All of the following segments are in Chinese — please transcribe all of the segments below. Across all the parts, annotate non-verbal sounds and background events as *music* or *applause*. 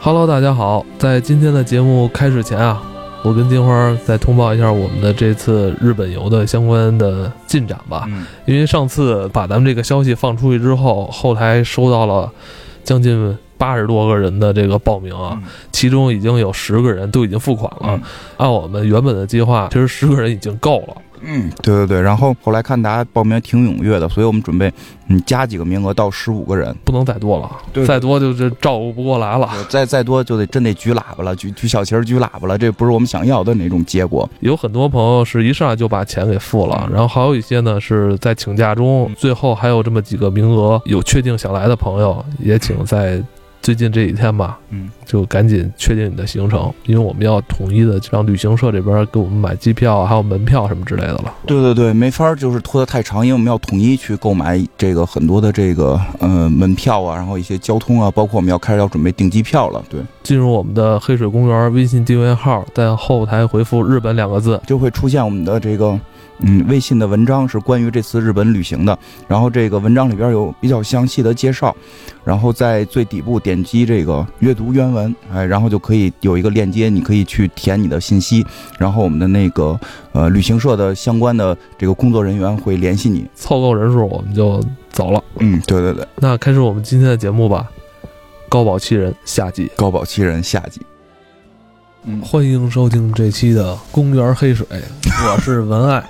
Hello，大家好，在今天的节目开始前啊，我跟金花再通报一下我们的这次日本游的相关的进展吧。嗯，因为上次把咱们这个消息放出去之后，后台收到了将近八十多个人的这个报名啊，其中已经有十个人都已经付款了。嗯按我们原本的计划，其实十个人已经够了。嗯，对对对。然后后来看大家报名挺踊跃的，所以我们准备嗯加几个名额到十五个人，不能再多了，对再多就是照顾不过来了。再再多就得真得举喇叭了，举举小旗儿举喇叭了，这不是我们想要的那种结果。有很多朋友是一上来就把钱给付了，然后还有一些呢是在请假中，最后还有这么几个名额有确定想来的朋友，也请在最近这几天吧，嗯，就赶紧确定你的行程，因为我们要统一的让旅行社这边给我们买机票啊，还有门票什么之类的了。对对对，没法儿就是拖得太长，因为我们要统一去购买这个很多的这个呃门票啊，然后一些交通啊，包括我们要开始要准备订机票了，对，进入我们的黑水公园微信订阅号，在后台回复“日本”两个字，就会出现我们的这个嗯微信的文章是关于这次日本旅行的，然后这个文章里边有比较详细的介绍，然后在最底部点击这个阅读原文，哎，然后就可以有一个链接，你可以去填你的信息，然后我们的那个呃旅行社的相关的这个工作人员会联系你。凑够人数我们就走了。嗯，对对对，那开始我们今天的节目吧，高保七人下集。高保七人下集。嗯，欢迎收听这期的《公园黑水》，*laughs* 我是文爱。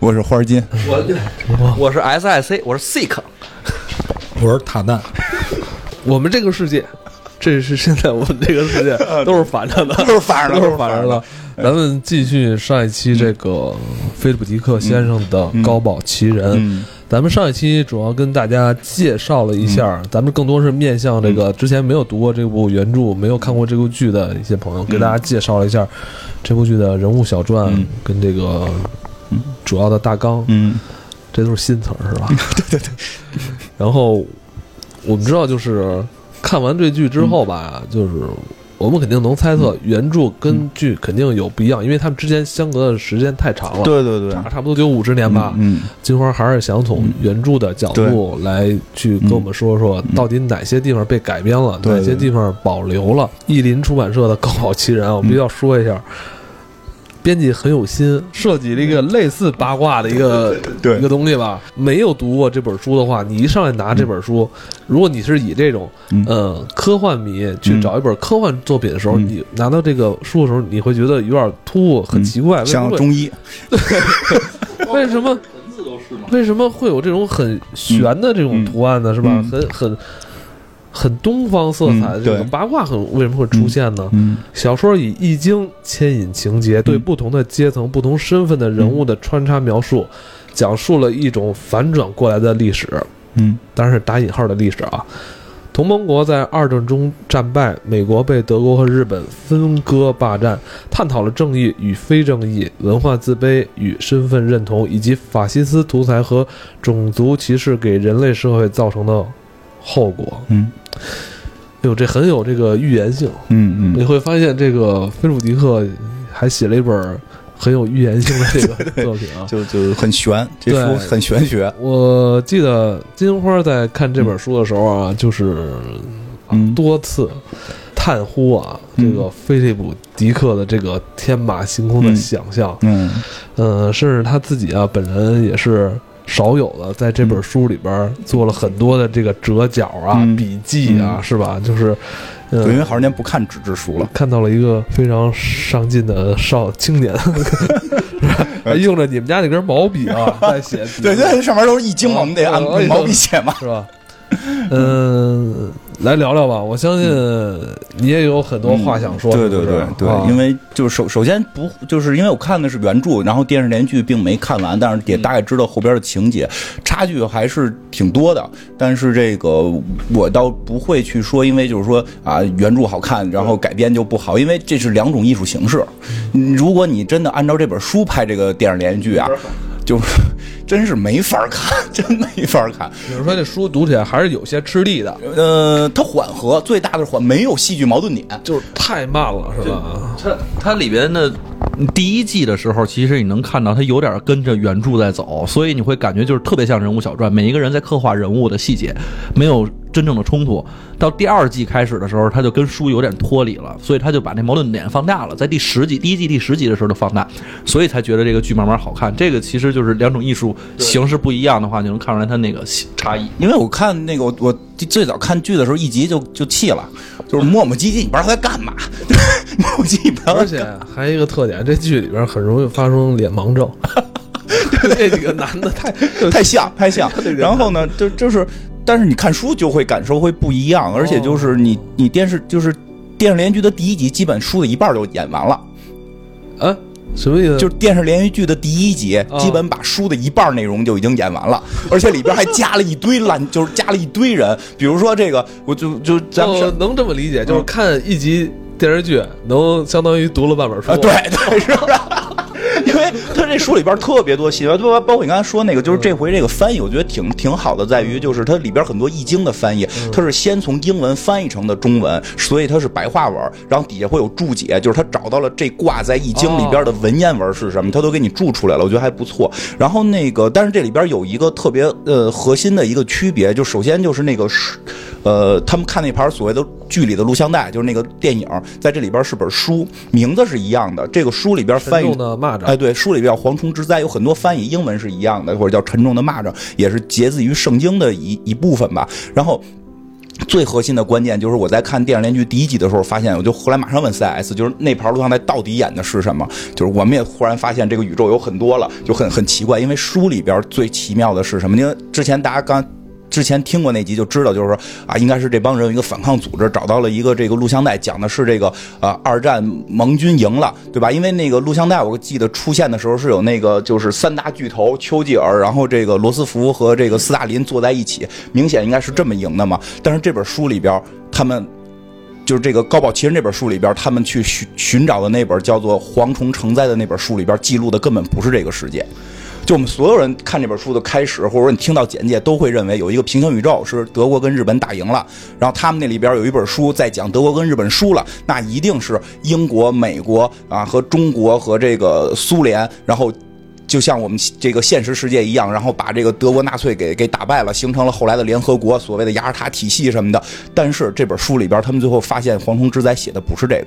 我是花金，我我是 SIC，我是 Sick，我是塔蛋，我们这个世界，这是现在我们这个世界 *laughs* 都是反着的，都是反着的都是反着的。咱们继续上一期这个菲利普迪克先生的《高保奇人》。嗯咱们上一期主要跟大家介绍了一下，咱们更多是面向这个之前没有读过这部原著、没有看过这部剧的一些朋友，给大家介绍了一下这部剧的人物小传嗯跟这个主要的大纲。嗯这都是新词儿是吧？*laughs* 对对对。然后我们知道，就是看完这剧之后吧，就是我们肯定能猜测原著跟剧肯定有不一样，因为他们之间相隔的时间太长了，对对对，差不多有五十年吧。嗯金花还是想从原著的角度来去跟我们说说，到底哪些地方被改编了，哪些地方保留了。意林出版社的《高考奇人》啊，我必须要说一下。编辑很有心，设计了一个类似八卦的一个对一个东西吧。没有读过这本书的话，你一上来拿这本书，如果你是以这种嗯。呃科幻迷去找一本科幻作品的时候，嗯。你拿到这个书的时候，你会觉得有点突兀，很奇怪。像中医，为什么 *laughs* 为什么会有这种很玄的这种图案呢？是吧？嗯。很很很东方色彩这个八卦很为什么会出现呢？嗯小说以易经牵引情节，对不同的阶层、不同身份的人物的穿插描述，讲述了一种反转过来的历史，嗯。当然是打引号的历史啊。同盟国在二战中战败，美国被德国和日本分割霸占，探讨了正义与非正义、文化自卑与身份认同，以及法西斯独裁和种族歧视给人类社会造成的后果。嗯哎呦，这很有这个预言性。嗯嗯你会发现，这个菲鲁迪克还写了一本很有预言性的这个作品啊。就就很玄，这对书很玄学。我记得金花在看这本书的时候啊，就是嗯多次叹呼啊，嗯这个菲利普迪克的这个天马行空的想象，嗯呃，甚至他自己啊本人也是。少有的在这本书里边做了很多的这个折角啊、嗯笔记啊，嗯是吧？就是，呃，因为好多年不看纸质书了。看到了一个非常上进的少青年，*laughs* 还 *laughs* 用着你们家那根毛笔啊 *laughs* 在写对，对，这上面都是易经嘛，我们得按哦毛笔写嘛。是吧？嗯，来聊聊吧。我相信你也有很多话想说。对对对对，啊因为就是首首先不就是因为我看的是原著，然后电视连续剧并没看完，但是也大概知道后边的情节，差距还是挺多的。但是这个我倒不会去说，因为就是说啊原著好看，然后改编就不好，因为这是两种艺术形式。嗯如果你真的按照这本书拍这个电视连续剧啊，就是 *laughs* 真是没法看，真没法看。比如说这书读起来还是有些吃力的，呃，它缓和，最大的缓没有戏剧矛盾点。就是太慢了，是吧？它它里边的第一季的时候，其实你能看到它有点跟着原著在走，所以你会感觉就是特别像人物小传，每一个人在刻画人物的细节，没有真正的冲突。到第二季开始的时候，他就跟书有点脱离了，所以他就把那矛盾点放大了，在第十集第一季第十集的时候就放大，所以才觉得这个剧慢慢好看。这个其实就是两种艺术形式不一样的话，就能看出来它那个差异。因为我看那个我我最早看剧的时候，一集就就气了，就是磨磨唧唧，你不知道他在干嘛，*laughs* 磨磨唧唧，不知道而且还有一个特点，这剧里边很容易发生脸盲症，*laughs* 这几个男的太太像太像 *laughs* 然后呢，就就是，但是你看书就会感受会不一样，而且就是你你电视就是电视连续剧的第一集，基本书的一半就演完了。啊，什么意思？就是电视连续剧的第一集，哦基本把书的一半内容就已经演完了，而且里边还加了一堆烂，就是加了一堆人，比如说这个，我就就咱们哦能这么理解，就是看一集电视剧，能相当于读了半本书。啊，对对，是不是？因为他这书里边特别多细节，包包括你刚才说那个，就是这回这个翻译，我觉得挺挺好的，在于就是它里边很多易经的翻译，它是先从英文翻译成的中文，所以它是白话文，然后底下会有注解，就是他找到了这卦在易经里边的文言文是什么，他都给你注出来了，我觉得还不错。然后那个，但是这里边有一个特别呃核心的一个区别，就首先就是那个是。呃，他们看那盘所谓的剧里的录像带，就是那个电影，在这里边是本书，名字是一样的。这个书里边翻译的蚂蚱对，书里边叫《蝗虫之灾》，有很多翻译，英文是一样的，或者叫《沉重的蚂蚱》，也是节自于圣经的一一部分吧。然后。最核心的关键就是我在看电视连续剧第一集的时候，发现我就后来马上问 CS，就是那盘录像带到底演的是什么？就是我们也忽然发现这个宇宙有很多了，就很很奇怪。因为书里边最奇妙的是什么？因为之前大家刚。之前听过那集就知道，就是说啊，应该是这帮人有一个反抗组织找到了一个这个录像带，讲的是这个呃二战盟军赢了，对吧？因为那个录像带我记得出现的时候是有那个就是三大巨头丘吉尔，然后这个罗斯福和这个斯大林坐在一起，明显应该是这么赢的嘛。但是这本书里边他们。就是这个《高堡奇人》这本书里边，他们去寻寻找的那本叫做《蝗虫成灾》的那本书里边记录的根本不是这个世界。就我们所有人看这本书的开始，或者说你听到简介，都会认为有一个平行宇宙是德国跟日本打赢了，然后他们那里边有一本书在讲德国跟日本输了，那一定是英国、美国啊和中国和这个苏联，然后。就像我们这个现实世界一样，然后把这个德国纳粹给给打败了，形成了后来的联合国，所谓的雅尔塔体系什么的。但是这本书里边，他们最后发现《蝗虫之灾》写的不是这个，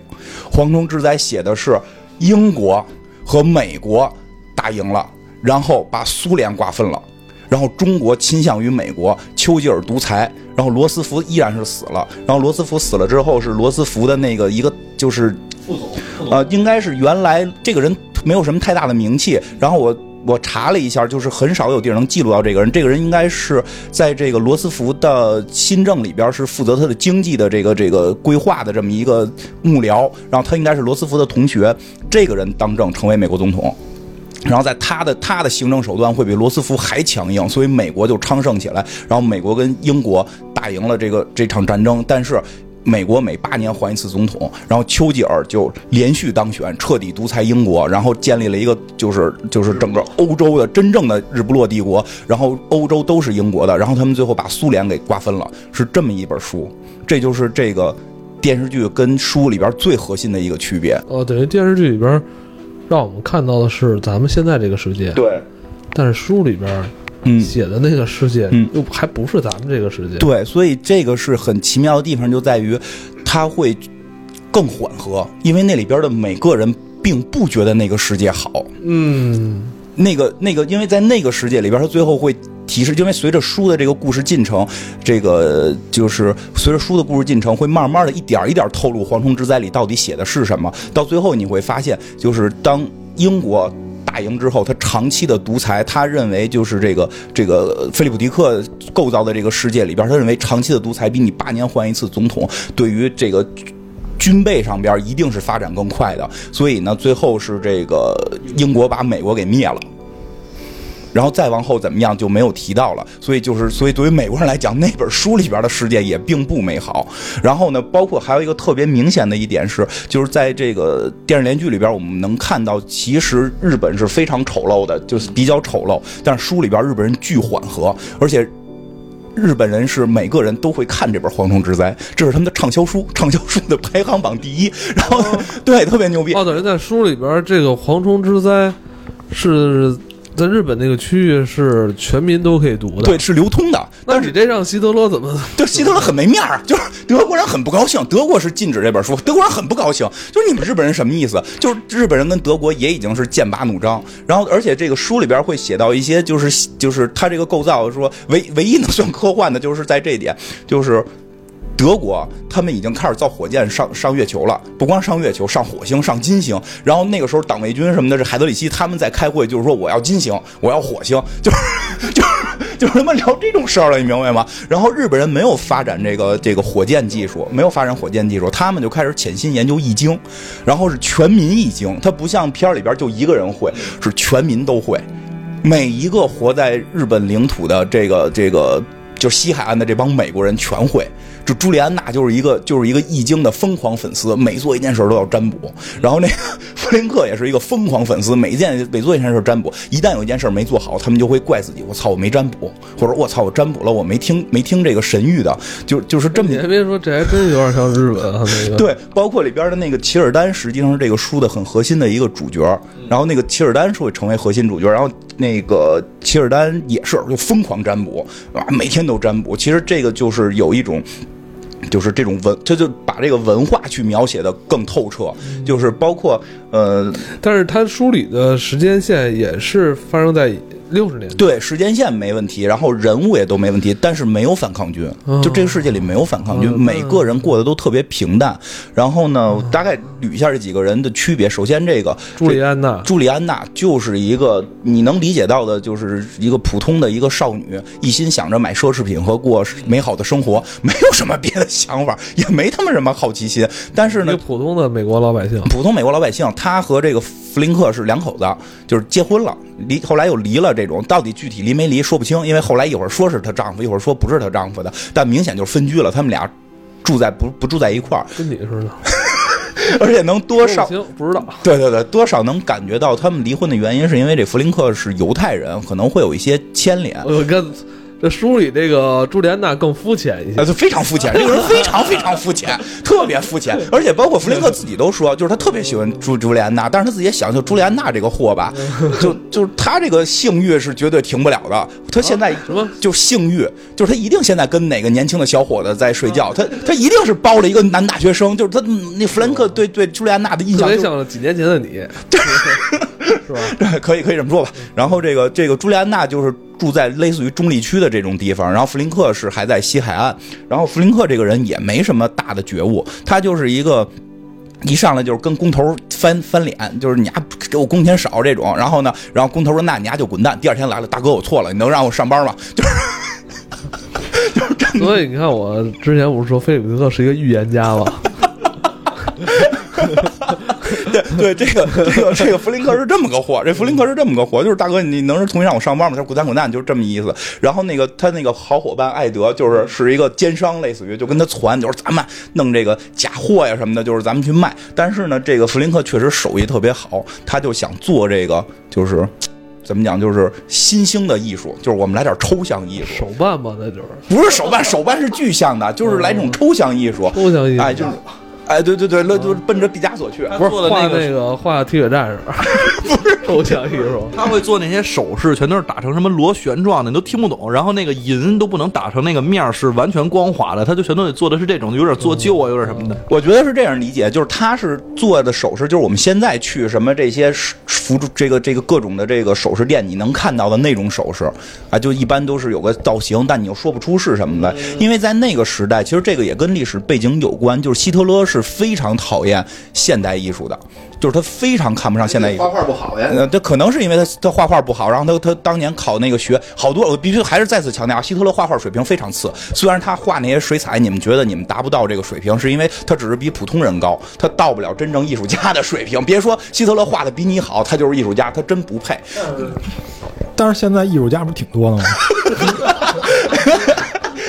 《蝗虫之灾》写的是英国和美国打赢了，然后把苏联瓜分了。然后中国倾向于美国，丘吉尔独裁，然后罗斯福依然是死了。然后罗斯福死了之后，是罗斯福的那个一个就是副总，呃，应该是原来这个人没有什么太大的名气，然后我。我查了一下，就是很少有地儿能记录到这个人。这个人应该是在这个罗斯福的新政里边是负责他的经济的这个这个规划的这么一个幕僚，然后他应该是罗斯福的同学。这个人当政成为美国总统，然后在他的他的行政手段会比罗斯福还强硬，所以美国就昌盛起来。然后美国跟英国打赢了这个这场战争，但是。美国每八年换一次总统，然后丘吉尔就连续当选，彻底独裁英国，然后建立了一个就是就是整个欧洲的真正的日不落帝国，然后欧洲都是英国的，然后他们最后把苏联给瓜分了，是这么一本书，这就是这个电视剧跟书里边最核心的一个区别。哦，等于电视剧里边让我们看到的是咱们现在这个世界，对，但是书里边嗯，写的那个世界嗯又还不是咱们这个世界。对，所以这个是很奇妙的地方，就在于它会更缓和，因为那里边的每个人并不觉得那个世界好。嗯，那个那个，因为在那个世界里边，他最后会提示，因为随着书的这个故事进程，这个就是随着书的故事进程，会慢慢的一点一点透露《蝗虫之灾》里到底写的是什么。到最后你会发现，就是当英国。打赢之后，他长期的独裁，他认为就是这个这个菲利普迪克构造的这个世界里边，他认为长期的独裁比你八年换一次总统，对于这个军备上边一定是发展更快的。所以呢，最后是这个英国把美国给灭了。然后再往后怎么样就没有提到了，所以就是，所以对于美国人来讲，那本书里边的世界也并不美好。然后呢，包括还有一个特别明显的一点是，就是在这个电视连剧里边，我们能看到，其实日本是非常丑陋的，就是比较丑陋。但是书里边日本人巨缓和，而且日本人是每个人都会看这本《蝗虫之灾》，这是他们的畅销书，畅销书的排行榜第一。然后，对，特别牛逼。哦，等于在书里边，这个蝗虫之灾是在日本那个区域是全民都可以读的。对，，是流通的。那你这让希特勒怎么？对，希特勒很没面儿，就是德国人很不高兴。德国是禁止这本书，德国人很不高兴，就是你们日本人什么意思？就是日本人跟德国也已经是剑拔弩张。然后，而且这个书里边会写到一些，就是就是它这个构造说唯唯一能算科幻的，就是在这一点，就是。德国他们已经开始造火箭上上月球了，不光上月球，上火星、上金星。然后那个时候党卫军什么的，这海德里希他们在开会，就是说我要金星，我要火星，就是 *laughs* 就是就是他妈聊这种事儿了，你明白吗？然后日本人没有发展这个这个火箭技术，没有发展火箭技术，他们就开始潜心研究易经，然后是全民易经，它不像片里边就一个人会，是全民都会，每一个活在日本领土的这个这个。就西海岸的这帮美国人全会，就朱莉安娜就是一个就是一个易经的疯狂粉丝，每做一件事都要占卜。然后那个 *laughs* 弗林克也是一个疯狂粉丝，每件每做一件事占卜，一旦有一件事没做好，他们就会怪自己，我操，我没占卜，或者我操，我占卜了，我没听没听这个神谕的，就就是这么你还别说，这还真有点像日本啊，*laughs* 那个。对，包括里边的那个齐尔丹，实际上是这个书的很核心的一个主角。然后那个齐尔丹是会成为核心主角，然后那个齐尔丹也是就疯狂占卜啊，每天都占卜。其实这个就是有一种。就是这种文，他就把这个文化去描写的更透彻，就是包括呃，但是他梳理的时间线也是发生在六十年代。对时间线没问题，然后人物也都没问题，但是没有反抗军，哦就这个世界里没有反抗军，哦每个人过得都特别平淡。然后呢，大概捋一下这几个人的区别。首先，这个朱莉安娜，朱莉安娜就是一个你能理解到的，就是一个普通的一个少女，一心想着买奢侈品和过美好的生活，没有什么别的想法，也没他妈什么好奇心。但是呢，普通的美国老百姓。普通美国老百姓，他和这个弗林克是两口子，就是结婚了，离后来又离了，这种到底具体离没离说不清，因为后来一会儿说是她丈夫，一会儿说不是她丈夫的，但明显就是分居了，他们俩住在不不住在一块儿，跟你似的，*laughs* 而且能多少不知道。*laughs* 对对对，多少能感觉到他们离婚的原因，是因为这弗林克是犹太人，可能会有一些牵连。我跟这书里这个朱莉安娜更肤浅一些呃，。就非常肤浅，这个人非常非常肤浅，特别肤浅，而且包括弗林克自己都说，就是他特别喜欢朱朱莉安娜，但是他自己也想，就朱莉安娜这个货吧，就就是他这个性欲是绝对停不了的。他现在什么就性欲，就是他一定现在跟哪个年轻的小伙子在睡觉，他他一定是包了一个男大学生，就是他那弗兰克对对朱莉安娜的印特别像几年前的你，*laughs* 对是吧？对，可以可以这么说吧。然后这个这个朱莉安娜就是住在类似于中立区的这种地方，然后弗林克是还在西海岸。然后弗林克这个人也没什么大的觉悟，他就是一个。一上来就是跟工头翻翻脸，就是你丫给我工钱少这种，然后呢，然后工头说那你丫就滚蛋。第二天来了，大哥我错了，你能让我上班吗？*laughs* 就是 *laughs* 就是真的所以你看，我之前不是说菲利普特是一个预言家吗？*laughs* 对 *laughs* 对，这个这个这个弗林克是这么个货，这弗林克是这么个货，就是大哥，你能重新让我上班吗？他说滚蛋滚蛋，就是这么意思。然后那个他那个好伙伴艾德，就是是一个奸商，类似于就跟他传，就是咱们弄这个假货呀什么的，就是咱们去卖。但是呢，这个弗林克确实手艺特别好，他就想做这个，就是怎么讲，就是新兴的艺术，就是我们来点抽象艺术，手办吧，那就是不是手办，手办是具象的，就是来这种抽象艺术，抽象艺术哎，就是。哎，对对对，那就奔着毕加索去。不是画做的那个那个画铁血战士，*laughs* 不是抽象艺术。他会做那些手势，全都是打成什么螺旋状的，你都听不懂。然后那个银都不能打成那个面是完全光滑的，他就全都得做的是这种，有点做旧啊，有点什么的。我觉得是这样理解，就是他是做的首饰，就是我们现在去什么这些服装，这个这个各种的这个首饰店，你能看到的那种首饰啊，就一般都是有个造型，但你又说不出是什么来，因为在那个时代，其实这个也跟历史背景有关，就是希特勒是非常讨厌现代艺术的，就是他非常看不上现代艺术。画画不好呀。呃，这可能是因为他他画画不好，然后他他当年考那个学好多，我必须还是再次强调，希特勒画画水平非常次。虽然他画那些水彩，你们觉得你们达不到这个水平，是因为他只是比普通人高，他到不了真正艺术家的水平。别说希特勒画的比你好，他就是艺术家，他真不配。但是现在艺术家不是挺多的吗？*laughs*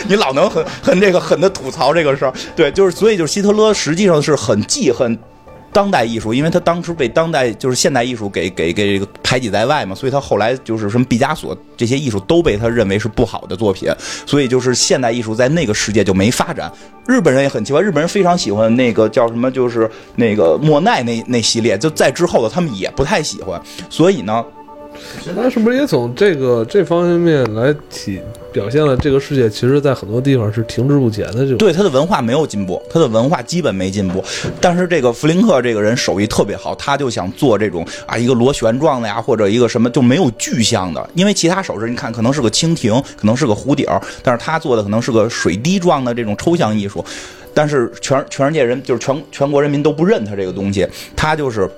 你老能很很这个狠的吐槽这个事儿，对，就是所以就是希特勒实际上是很记恨。当代艺术，因为他当时被当代就是现代艺术给给给排挤在外嘛，所以他后来就是什么毕加索这些艺术都被他认为是不好的作品，所以就是现代艺术在那个世界就没发展。日本人也很奇怪，日本人非常喜欢那个叫什么，就是那个莫奈那那系列，就在之后的他们也不太喜欢，所以呢，他是不是也从这个这方面来体表现了这个世界，其实在很多地方是停滞不前的这种。对他的文化没有进步，他的文化基本没进步。*laughs* 但是这个弗林克这个人手艺特别好，他就想做这种啊一个螺旋状的呀，或者一个什么就没有具象的，因为其他首饰你看可能是个蜻蜓，可能是个弧顶儿，但是他做的可能是个水滴状的这种抽象艺术。但是全全世界人就是全全国人民都不认他这个东西，他就是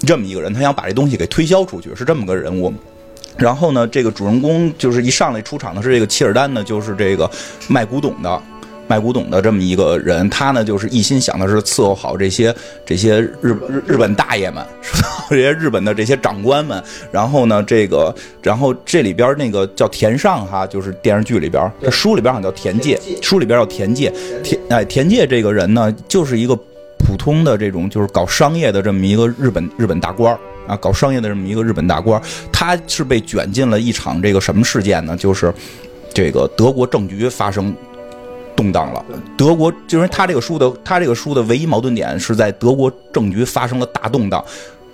这么一个人，他想把这东西给推销出去，是这么个人物。然后呢，这个主人公就是一上来出场的是这个切尔丹呢，就是这个卖古董的，卖古董的这么一个人。他呢，就是一心想的是伺候好这些这些日日日本大爷们，这些日本的这些长官们。然后呢，这个然后这里边那个叫田上哈，就是电视剧里边，这书里边好像叫田介，书里边叫田介。田哎，田介这个人呢，就是一个普通的这种就是搞商业的这么一个日本日本大官儿啊，搞商业的这么一个日本大官，他是被卷进了一场这个什么事件呢？就是这个德国政局发生动荡了。德国就是他这个书的他这个书的唯一矛盾点是在德国政局发生了大动荡。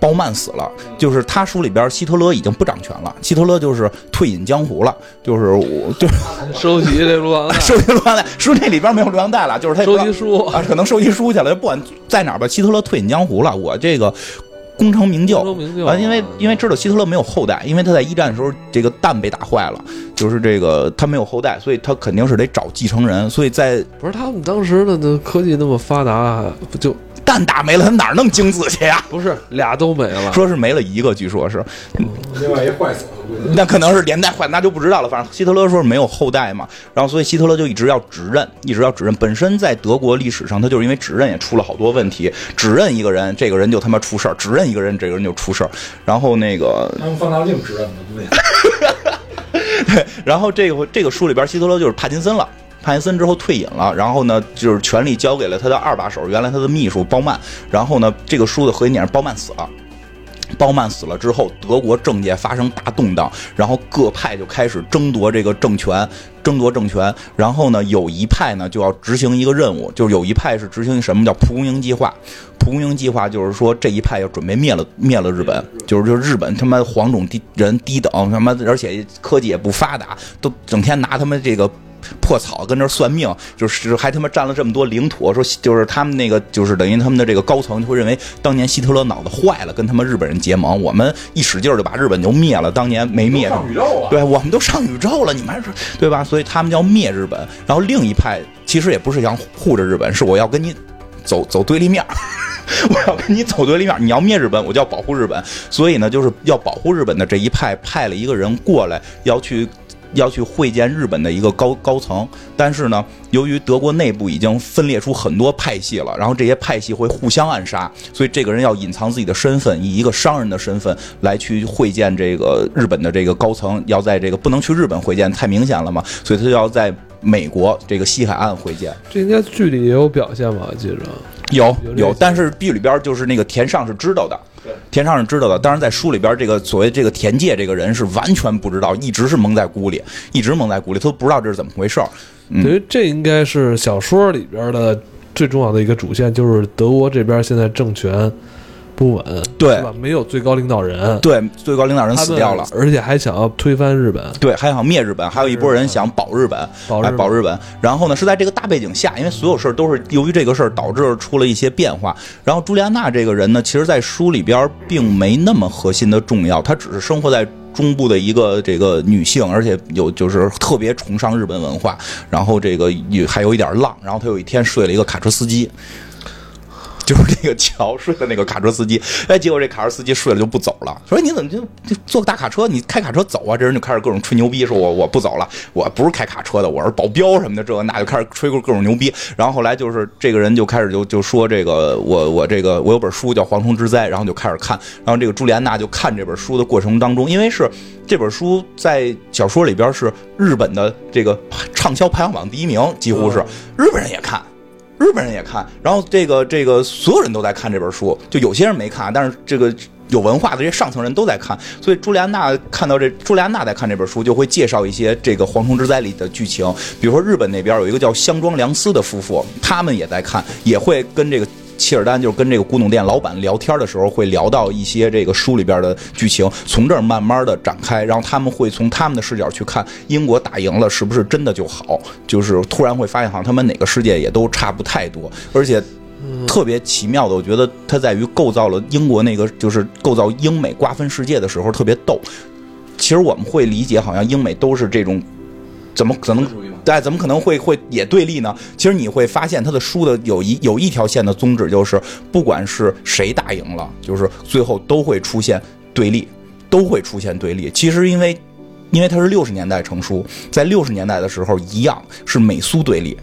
鲍曼死了，就是他书里边希特勒已经不掌权了，希特勒就是退隐江湖了，就是我就 *laughs* 收集这录像带，*laughs* 收集录像带，书那里边没有录像带了，就是他收集书。啊，可能收集书去了，不管在哪儿吧。希特勒退隐江湖了，我这个功成名就，功成名就啊，因为因为知道希特勒没有后代，因为他在一战的时候这个蛋被打坏了，就是这个他没有后代，所以他肯定是得找继承人，所以在不是他们当时的那科技那么发达，不就蛋打没了，他哪儿弄精子去呀？不是俩都没了？说是没了一个，据说是，另外一坏死了，那可能是连带坏，那就不知道了。反正希特勒说是没有后代嘛，然后所以希特勒就一直要指认，一直要指认。本身在德国历史上，他就是因为指认也出了好多问题，指认一个人，这个人就他妈出事儿；指认一个人，这个人就出事儿。然后那个他用放大镜指认的，估计。*laughs* 对，然后这个这个书里边，希特勒就是帕金森了。帕金森之后退隐了，然后呢，就是权力交给了他的二把手，原来他的秘书鲍曼。然后呢，这个书的核心点是鲍曼死了。鲍曼死了之后，德国政界发生大动荡，然后各派就开始争夺这个政权，争夺政权。然后呢，有一派呢就要执行一个任务，就是有一派是执行什么叫蒲公英计划。蒲公英计划就是说这一派要准备灭了灭了日本，就是就日本他妈黄种低人低等，他妈而且科技也不发达，都整天拿他们这个。破草跟这儿算命，就是还他妈占了这么多领土，说就是他们那个就是等于他们的这个高层就会认为当年希特勒脑子坏了，跟他们日本人结盟，我们一使劲儿就把日本就灭了，当年没灭上宇宙了，对，我们都上宇宙了，你们还是对吧？所以他们要灭日本，然后另一派其实也不是想护着日本，是我要跟你走走对立面儿。*laughs* 我要跟你走对立面儿，你要灭日本，我就要保护日本。所以呢，就是要保护日本的这一派派了一个人过来，要去要去会见日本的一个高高层。但是呢，由于德国内部已经分裂出很多派系了，然后这些派系会互相暗杀，所以这个人要隐藏自己的身份，以一个商人的身份来去会见这个日本的这个高层。要在这个不能去日本会见，太明显了嘛，所以他就要在美国这个西海岸会见。这应该剧里也有表现吧？我记着，有有但是剧里边就是那个田上是知道的，田畅是知道的。当然，在书里边，这个所谓这个田介这个人是完全不知道，一直是蒙在鼓里，一直蒙在鼓里，他都不知道这是怎么回事儿。嗯等于这应该是小说里边的最重要的一个主线，就是德国这边现在政权不稳，对吧？没有最高领导人，对，最高领导人死掉了。而且还想要推翻日本，对，还想灭日本，还有一波人想保日本，哎，保日本保日本。然后呢，是在这个大背景下，因为所有事儿都是由于这个事儿导致出了一些变化。然后朱莉安娜这个人呢，其实在书里边并没那么核心的重要，她只是生活在。中部的一个这个女性，而且有就是特别崇尚日本文化，然后这个也还有一点浪，然后她有一天睡了一个卡车司机，就是那个桥睡的那个卡车司机，哎，结果这卡车司机睡了就不走了，说你怎么就就坐个大卡车，你开卡车走啊？这人就开始各种吹牛逼，说我我不走了，我不是开卡车的，我是保镖什么的，这个那就开始吹各各种牛逼。然后后来就是这个人就开始就就说这个我我这个我有本书叫《蝗虫之灾》，然后就开始看，然后这个朱莉安娜就看这本书的过程当中，因为是这本书在小说里边是日本的这个畅销排行榜第一名，几乎是日本人也看。日本人也看，然后这个这个所有人都在看这本书，就有些人没看，但是这个有文化的这些上层人都在看，所以朱莉安娜看到这朱莉安娜在看这本书，就会介绍一些这个《蝗虫之灾》里的剧情，比如说日本那边有一个叫香庄良司的夫妇，他们也在看，也会跟这个。切尔丹就是跟这个古董店老板聊天的时候，会聊到一些这个书里边的剧情，从这儿慢慢的展开，然后他们会从他们的视角去看英国打赢了是不是真的就好，就是突然会发现好像他们哪个世界也都差不太多，而且特别奇妙的，我觉得它在于构造了英国那个就是构造英美瓜分世界的时候特别逗。其实我们会理解好像英美都是这种，怎么可能？对，怎么可能会会也对立呢？其实你会发现他的书的有一有一条线的宗旨就是，不管是谁打赢了，就是最后都会出现对立，都会出现对立。其实因为，因为他是六十年代成书，在六十年代的时候一样是美苏对立，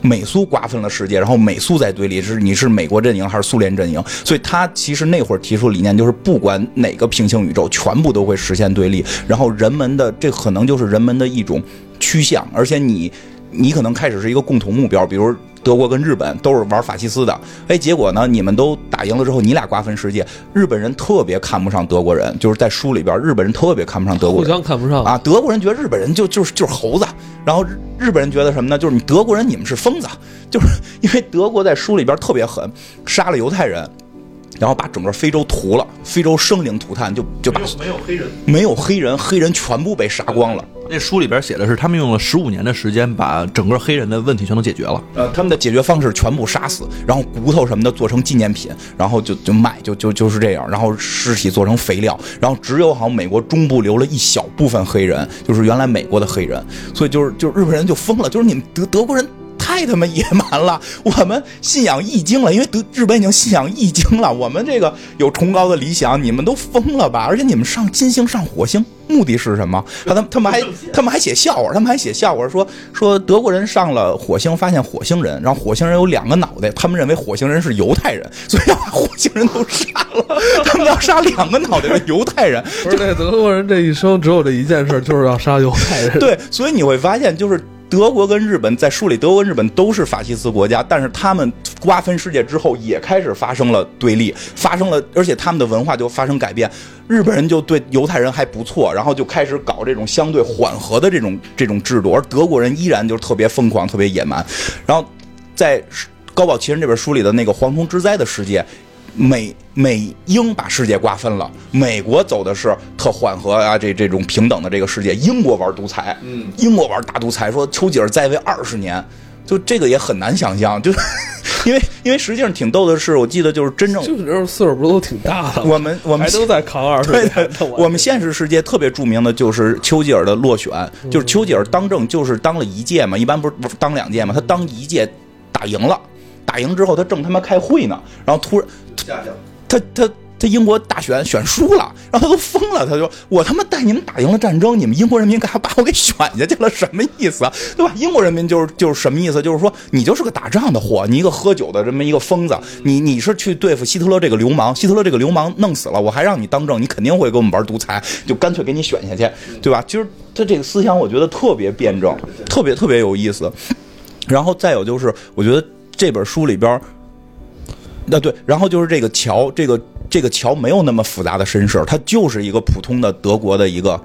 美苏瓜分了世界，然后美苏在对立，是你是美国阵营还是苏联阵营？所以他其实那会儿提出理念就是，不管哪个平行宇宙，全部都会实现对立。然后人们的这可能就是人们的一种。趋向，而且你，你可能开始是一个共同目标，比如德国跟日本都是玩法西斯的，哎，结果呢，你们都打赢了之后，你俩瓜分世界。日本人特别看不上德国人，就是在书里边，日本人特别看不上德国人，互相看不上啊。德国人觉得日本人就就是就是猴子，然后日本人觉得什么呢？就是你德国人你们是疯子，就是因为德国在书里边特别狠，杀了犹太人。然后把整个非洲屠了，非洲生灵涂炭，就就把没有黑人，没有黑人，黑人全部被杀光了。那书里边写的是，他们用了十五年的时间，把整个黑人的问题全都解决了。呃，他们的解决方式全部杀死，然后骨头什么的做成纪念品，然后就就卖，就就就是这样。然后尸体做成肥料，然后只有好像美国中部留了一小部分黑人，就是原来美国的黑人。所以就是就是日本人就疯了，就是你们德德国人。太 *laughs* 他妈野蛮了！我们信仰易经了，因为德日本已经信仰易经了。我们这个有崇高的理想，你们都疯了吧？而且你们上金星、上火星，目的是什么？他他们还他们还写笑话，他们还写笑话说说德国人上了火星，发现火星人，然后火星人有两个脑袋，他们认为火星人是犹太人，所以要把火星人都杀了。他们要杀两个脑袋的犹太人。不是，德国人这一生只有这一件事，就是要杀犹太人。对，所以你会发现，就是。德国跟日本在书里，德国跟日本都是法西斯国家，但是他们瓜分世界之后，也开始发生了对立，发生了，而且他们的文化就发生改变。日本人就对犹太人还不错，然后就开始搞这种相对缓和的这种这种制度，而德国人依然就特别疯狂、特别野蛮。然后在高保奇人这本书里的那个蝗虫之灾的世界。美美英把世界瓜分了，美国走的是特缓和啊，这这种平等的这个世界。英国玩独裁，嗯，英国玩大独裁，说丘吉尔在位二十年，就这个也很难想象，就 *laughs* 因为因为实际上挺逗的是，我记得就是真正丘吉尔岁数不都挺大的，我们我们还都在扛二十年。我们现实世界特别著名的就是丘吉尔的落选，就是丘吉尔当政就是当了一届嘛，一般不是当两届嘛，他当一届打赢了。打赢之后，他正他妈开会呢，然后突然，他他他英国大选选输了，然后他都疯了，他说我他妈带你们打赢了战争，你们英国人民干啥把我给选下去了？什么意思啊？对吧？英国人民就是就是什么意思？就是说你就是个打仗的货，你一个喝酒的这么一个疯子，你你是去对付希特勒这个流氓，希特勒这个流氓弄死了，我还让你当政，你肯定会给我们玩独裁，就干脆给你选下去，对吧？其实他这个思想我觉得特别辩证，特别特别有意思。然后再有就是，我觉得。这本书里边，那对，然后就是这个乔，这个这个乔没有那么复杂的身世，他就是一个普通的德国的一个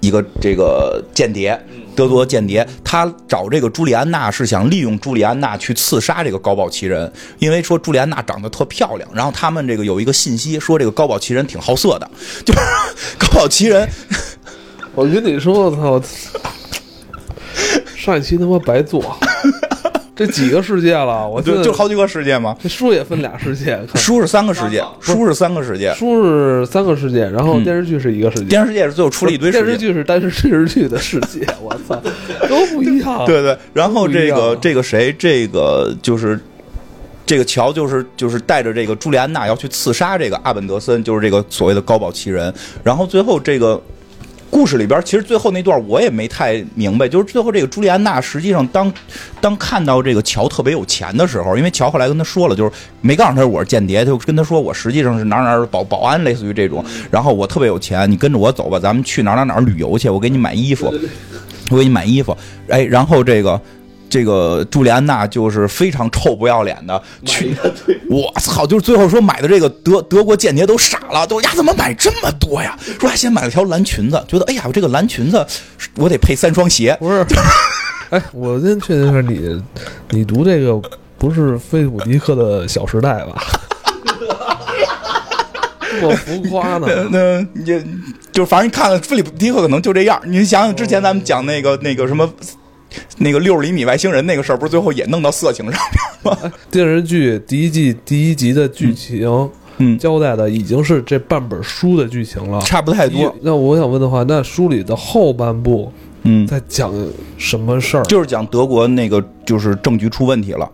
一个这个间谍，德国间谍。他找这个朱莉安娜是想利用朱莉安娜去刺杀这个高宝奇人，因为说朱莉安娜长得特漂亮。然后他们这个有一个信息说这个高宝奇人挺好色的，就是高宝奇人。我跟你说，我操，上一期他妈白做。*laughs* 这几个世界了，我就就好几个世界吗？这书也分俩世界，书是三个世界，书是三个世界，书是三个世界，然后电视剧是一个世界，电视世界是最后出了一堆电视剧是单是电视剧的世界，我操，*laughs* 都不一样。对对，然后这个这个谁，这个就是这个乔，就是就是带着这个朱莉安娜要去刺杀这个阿本德森，就是这个所谓的高保奇人，然后最后这个。故事里边，其实最后那段我也没太明白，就是最后这个朱莉安娜实际上当当看到这个乔特别有钱的时候，因为乔后来跟他说了，就是没告诉他我是间谍，就跟他说我实际上是哪哪保保安，类似于这种，然后我特别有钱，你跟着我走吧，咱们去哪哪哪旅游去，我给你买衣服，*laughs* 我给你买衣服，哎，然后这个这个朱莉安娜就是非常臭不要脸的去，我操！就是最后说买的这个德德国间谍都傻了，都呀怎么买这么多呀？说还先买了条蓝裙子，觉得哎呀我这个蓝裙子我得配三双鞋，不是，*laughs* 哎，我先确定一下，你你读这个不是菲利普迪克的《小时代》吧？*laughs* 这么浮夸呢？那你就反正你看了菲利普迪克可能就这样。你想想之前咱们讲那个那个什么。那个六十厘米外星人那个事儿，不是最后也弄到色情上面吗？*laughs* 电视剧第一季第一集的剧情，嗯，交代的已经是这半本书的剧情了，差不太多。那我想问的话，那书里的后半部，嗯，在讲什么事儿？就是讲德国那个，就是政局出问题了，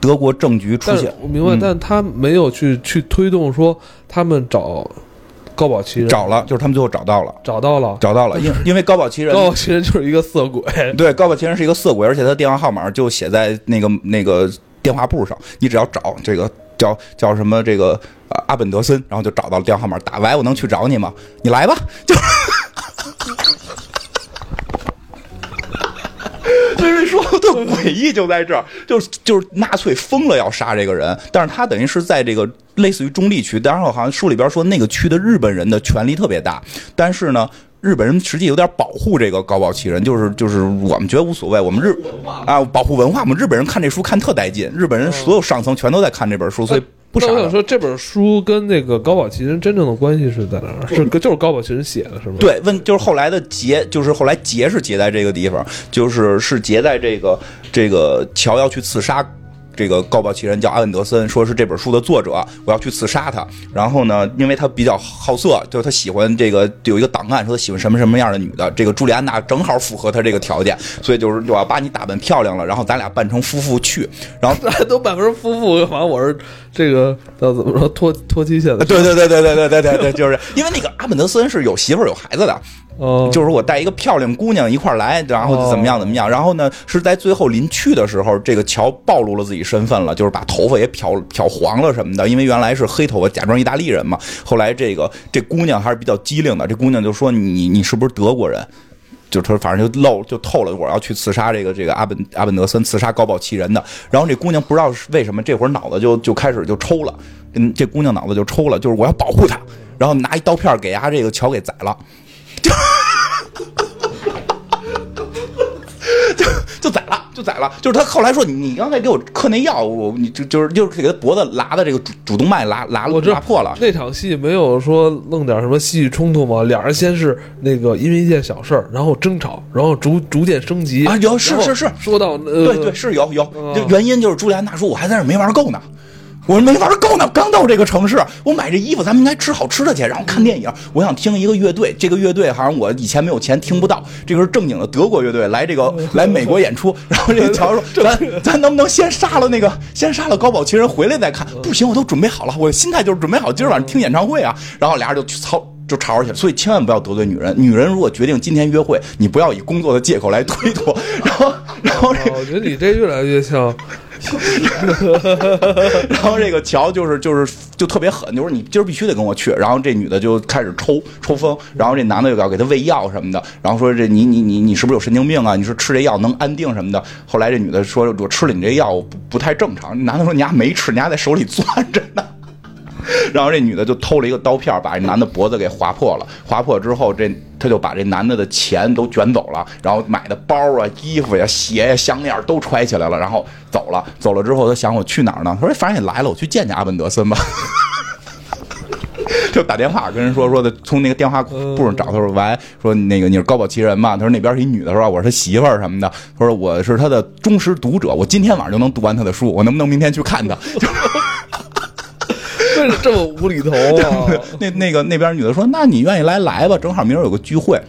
德国政局出现。我明白，但他没有去去推动说他们找。高宝奇人找了，就是他们最后找到了，找到了，找到了。因因为高宝奇人，高宝奇人就是一个色鬼。*laughs* *laughs* 对，高宝奇人是一个色鬼，而且他电话号码就写在那个那个电话簿上。你只要找这个叫叫什么这个阿本德森，然后就找到了电话号码，打来，我能去找你吗？你来吧，就。所 *laughs* 以说的诡异就在这儿，就是就是纳粹疯了要杀这个人，但是他等于是在这个类似于中立区，当然好像书里边说那个区的日本人的权力特别大，但是呢，日本人实际有点保护这个高保奇人，就是就是我们觉得无所谓，我们日啊保护文化，我们日本人看这书看特带劲，日本人所有上层全都在看这本书，所以。不我想说，这本书跟那个高宝奇人真正的关系是在哪儿？*laughs* 是就是高宝奇人写的，是吗？对，问就是后来的结，就是后来结是结在这个地方，就是是结在这个这个乔要去刺杀。这个高保奇人叫阿文德森，说是这本书的作者，我要去刺杀他。然后呢，因为他比较好色，就是他喜欢这个有一个档案，说他喜欢什么什么样的女的。这个朱莉安娜正好符合他这个条件，所以就是我要把你打扮漂亮了，然后咱俩扮成夫妇去。然后都扮成夫妇反正？我是这个要怎么说脱脱期限的？对对对对对对对对对，就是因为那个阿本德森是有媳妇有孩子的。哦，就是我带一个漂亮姑娘一块来，然后怎么样怎么样，然后呢是在最后临去的时候，这个乔暴露了自己身份了，就是把头发也漂漂黄了什么的，因为原来是黑头发，假装意大利人嘛。后来这个这姑娘还是比较机灵的，这姑娘就说你你是不是德国人？就他反正就漏就透了，我要去刺杀这个这个阿本阿本德森，刺杀高堡奇人的。然后这姑娘不知道是为什么，这会儿脑子就就开始就抽了，嗯，这姑娘脑子就抽了，就是我要保护她，然后拿一刀片给丫这个桥给宰了。*laughs* 就 *laughs* *laughs* 就宰了，就宰了。就是他后来说，你刚才给我嗑那药，我你就就是就是给他脖子拉的这个主主动脉拉拉拉破了。那场戏没有说弄点什么戏剧冲突吗？俩人先是那个因为一件小事儿，然后争吵，然后逐逐渐升级啊。有是是是，说到对对是有有，原因就是朱莉安娜说，我还在这没玩够呢。我说没玩够呢，刚到这个城市，我买这衣服，咱们应该吃好吃的去，然后看电影。我想听一个乐队，这个乐队好像我以前没有钱听不到，这个是正经的德国乐队来这个 *laughs* 来美国演出。然后这个 *laughs* 乔说：“ *laughs* 咱咱能不能先杀了那个，先杀了高宝奇人回来再看？”不行，我都准备好了，我心态就是准备好今儿晚上听演唱会啊。然后俩人就去操，就吵吵起来。所以千万不要得罪女人，女人如果决定今天约会，你不要以工作的借口来推脱。然后，然后我觉得你这越来越像。*laughs* 然后这个乔就是就是就特别狠，就说你今儿必须得跟我去。然后这女的就开始抽抽风，然后这男的又要给她喂药什么的，然后说这你你你你是不是有神经病啊？你说吃这药能安定什么的？后来这女的说，我吃了你这药不不太正常。男的说你丫没吃，你丫在手里攥着呢。*laughs* 然后这女的就偷了一个刀片，把这男的脖子给划破了。划破之后，这他就把这男的的钱都卷走了，然后买的包啊、衣服呀、鞋呀、项链都揣起来了，然后走了。走了之后，他想我去哪儿呢？他说反正也来了，我去见见阿本德森吧。*laughs* 就打电话跟人说说的，从那个电话簿上找他说喂，说那个你是高保奇人吗？他说那边是一女的，说我是他媳妇儿什么的。他说我是他的忠实读者，我今天晚上就能读完他的书，我能不能明天去看他？*laughs* 这么无厘头啊？*laughs* 那那个那边女的说：“那你愿意来来吧，正好明儿有个聚会。”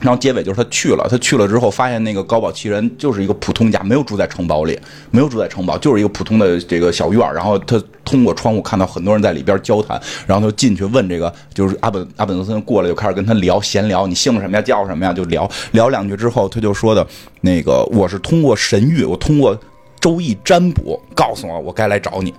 然后结尾就是他去了，他去了之后发现那个高宝奇人就是一个普通家，没有住在城堡里，没有住在城堡，就是一个普通的这个小院然后他通过窗户看到很多人在里边交谈，然后就进去问这个，就是阿本阿本德森过来就开始跟他聊闲聊，你姓什么呀？叫什么呀？就聊聊两句之后，他就说的，那个我是通过神谕，我通过周易占卜告诉我我该来找你。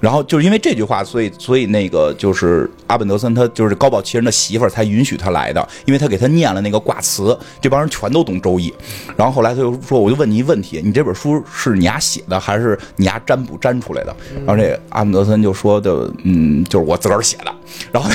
然后就是因为这句话，所以所以那个就是阿本德森他就是高保奇人的媳妇儿才允许他来的，因为他给他念了那个卦辞，这帮人全都懂周易。然后后来他就说，我就问你一问题，你这本书是你丫写的还是你丫占卜占出来的？然后这阿本德森就说的，嗯，就是我自个儿写的。然后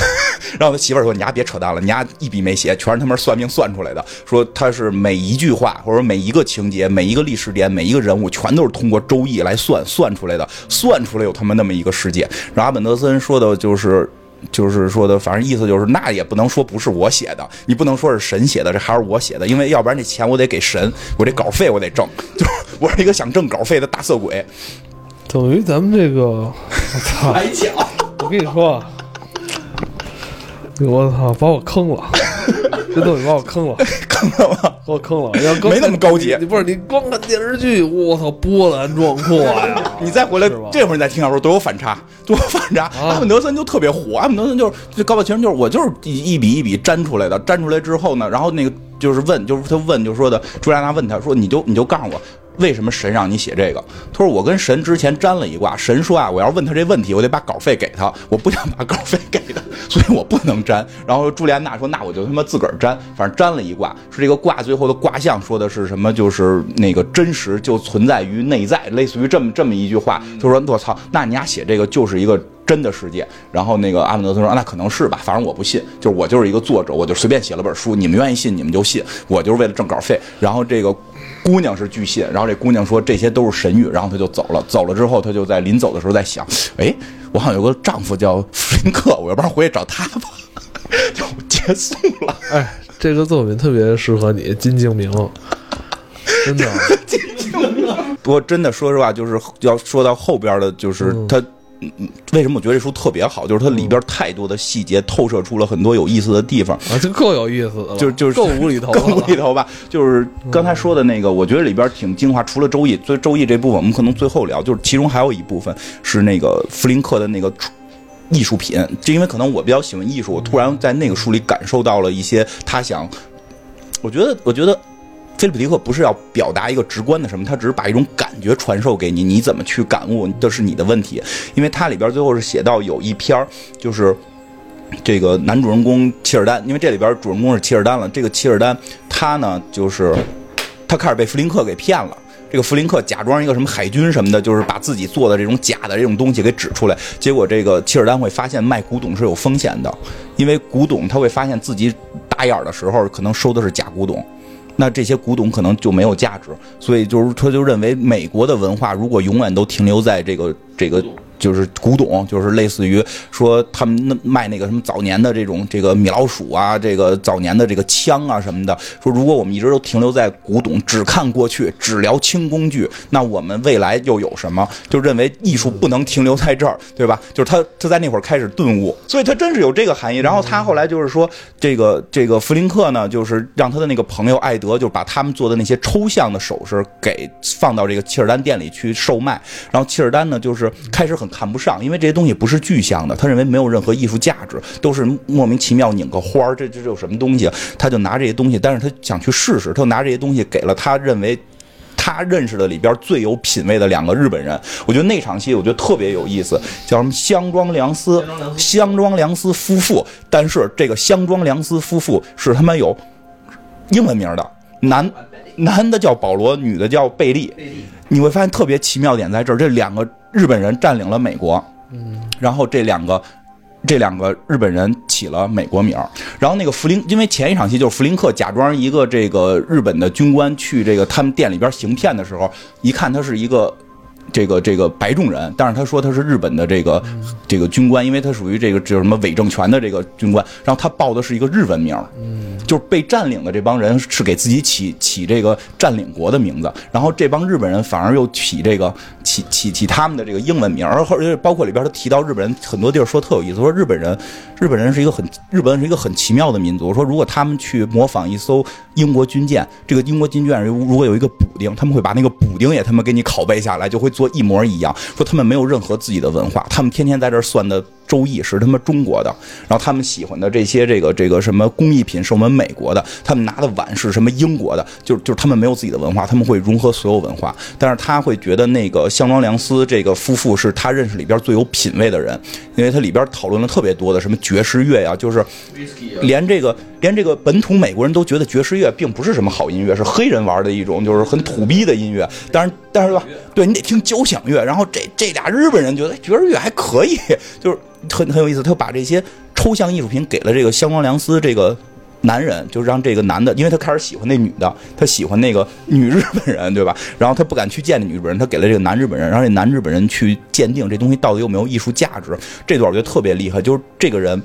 然后他媳妇儿说，你丫别扯淡了，你丫一笔没写，全是他妈算命算出来的。说他是每一句话或者每一个情节、每一个历史点、每一个人物，全都是通过周易来算算出来的，算出来有他妈那么一个世界。然后阿本德森说的就是。就是说的，反正意思就是，那也不能说不是我写的，你不能说是神写的，这还是我写的，因为要不然这钱我得给神，我这稿费我得挣，就是我是一个想挣稿费的大色鬼。等于咱们这个，我操！白讲，我跟你说啊，我操，把我坑了，这东西把我坑了，*laughs* 坑了吗？把我坑了。要没那么高级你不是你光看电视剧，我操，波澜壮阔呀！*laughs* 你再回来，这会儿你再听小说，都有反差，多有反差。阿姆德森就特别火，阿姆德森就是这高保奇人，就是我就是一一笔一笔粘出来的，粘出来之后呢，然后那个就是问，就是他问，就说的朱莉安娜问他说，你就你就告诉我。为什么神让你写这个？他说我跟神之前占了一卦，神说啊，我要问他这问题，我得把稿费给他，我不想把稿费给他，*laughs* 所以我不能占。然后朱莉安娜说，那我就他妈自个儿占，反正占了一卦，说这个卦最后的卦象说的是什么？就是那个真实就存在于内在，类似于这么这么一句话，他说我操，那你丫写这个就是一个。真的世界，然后那个阿本德森说：“那可能是吧，反正我不信，就是我就是一个作者，我就随便写了本书，你们愿意信你们就信，我就是为了挣稿费。”然后这个姑娘是巨信，然后这姑娘说这些都是神谕，然后她就走了。走了之后，她就在临走的时候在想：“哎，我好像有个丈夫叫弗林克，我要不然回去找他吧。*laughs* ”就结束了。哎，这个作品特别适合你，金敬明，真的 *laughs* 金靖明。不过真的说实话，就是要说到后边的，就是他。嗯，为什么我觉得这书特别好？就是它里边太多的细节透射出了很多有意思的地方啊，这够有意思的，就就是够无厘头，够无厘头吧。就是刚才说的那个，我觉得里边挺精华。除了周易，最周易这部分我们可能最后聊，就是其中还有一部分是那个弗林克的那个艺术品。就因为可能我比较喜欢艺术，我突然在那个书里感受到了一些他想，我觉得，我觉得。菲利普迪克不是要表达一个直观的什么，他只是把一种感觉传授给你，你怎么去感悟，这是你的问题。因为它里边最后是写到有一篇就是这个男主人公切尔丹，因为这里边主人公是切尔丹了。这个切尔丹他呢，就是他开始被弗林克给骗了。这个弗林克假装一个什么海军什么的，就是把自己做的这种假的这种东西给指出来。结果这个切尔丹会发现卖古董是有风险的，因为古董他会发现自己打眼的时候可能收的是假古董。那这些古董可能就没有价值，所以就是他就认为美国的文化如果永远都停留在这个这个。就是古董，就是类似于说他们那卖那个什么早年的这种这个米老鼠啊，这个早年的这个枪啊什么的。说如果我们一直都停留在古董，只看过去，只聊轻工具，那我们未来又有什么？就认为艺术不能停留在这儿，对吧？就是他他在那会儿开始顿悟，所以他真是有这个含义。然后他后来就是说，这个这个弗林克呢，就是让他的那个朋友艾德，就把他们做的那些抽象的首饰给放到这个契尔丹店里去售卖。然后契尔丹呢，就是开始很。看不上，因为这些东西不是具象的，他认为没有任何艺术价值，都是莫名其妙拧个花儿，这这有什么东西？他就拿这些东西，但是他想去试试，他就拿这些东西给了他认为他认识的里边最有品位的两个日本人。我觉得那场戏我觉得特别有意思，叫什么香庄良司，香庄良司夫妇。但是这个香庄良司夫妇是他妈有英文名的，男男的叫保罗，女的叫贝利。你会发现特别奇妙点在这儿，这两个。日本人占领了美国，嗯，然后这两个，这两个日本人起了美国名儿。然后那个弗林，因为前一场戏就是弗林克假装一个这个日本的军官去这个他们店里边行骗的时候，一看他是一个。这个这个白种人，但是他说他是日本的这个这个军官，因为他属于这个叫什么伪政权的这个军官，然后他报的是一个日文名，嗯，就是被占领的这帮人是给自己起起这个占领国的名字，然后这帮日本人反而又起这个起起起他们的这个英文名，而后包括里边他提到日本人很多地儿说特有意思，说日本人日本人是一个很日本人是一个很奇妙的民族，说如果他们去模仿一艘英国军舰，这个英国军舰如果有一个补丁，他们会把那个补丁也他妈给你拷贝下来，就会。做一模一样，说他们没有任何自己的文化，他们天天在这儿算的。周易是他妈中国的，然后他们喜欢的这些这个这个什么工艺品是我们美国的，他们拿的碗是什么英国的，就就是他们没有自己的文化，他们会融合所有文化，但是他会觉得那个香庄良司这个夫妇是他认识里边最有品位的人，因为他里边讨论了特别多的什么爵士乐呀，就是连这个连这个本土美国人都觉得爵士乐并不是什么好音乐，是黑人玩的一种，就是很土逼的音乐。但是但是吧，对你得听交响乐。然后这这俩日本人觉得爵士乐还可以，就是很很有意思。他把这些抽象艺术品给了这个香光良司这个男人，就让这个男的，因为他开始喜欢那女的，他喜欢那个女日本人，对吧？然后他不敢去见那女日本人，他给了这个男日本人，让这男日本人去鉴定这东西到底有没有艺术价值。这段我觉得特别厉害，就是这个人。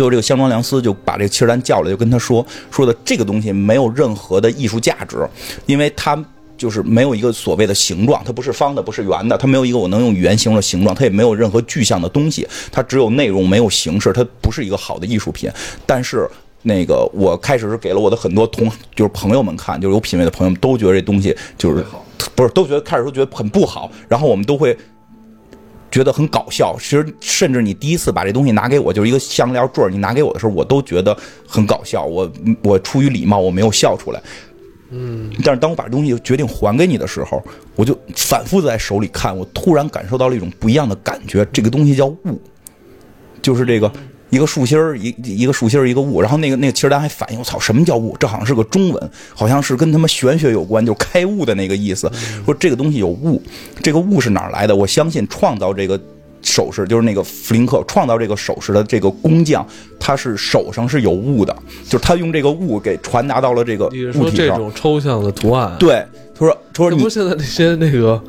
最后，这个香庄良司就把这个契丹叫来，就跟他说说的这个东西没有任何的艺术价值，因为它就是没有一个所谓的形状，它不是方的，不是圆的，它没有一个我能用语言形容的形状，它也没有任何具象的东西，它只有内容没有形式，它不是一个好的艺术品。但是那个我开始是给了我的很多同就是朋友们看，就是有品位的朋友们都觉得这东西就是不是都觉得开始都觉得很不好，然后我们都会。觉得很搞笑，其实甚至你第一次把这东西拿给我，就是一个项链坠你拿给我的时候，我都觉得很搞笑。我我出于礼貌，我没有笑出来。嗯，但是当我把东西决定还给你的时候，我就反复在手里看，我突然感受到了一种不一样的感觉。这个东西叫物，就是这个。一个树心儿，一一个树心儿，一个物，然后那个那个契尔丹还反应，我操，什么叫物？这好像是个中文，好像是跟他妈玄学有关，就开悟的那个意思。说这个东西有物，这个物是哪儿来的？我相信创造这个首饰，就是那个弗林克创造这个首饰的这个工匠，他是手上是有物的，就是他用这个物给传达到了这个物体上。这种抽象的图案，对，他说他说你这不现在那些那个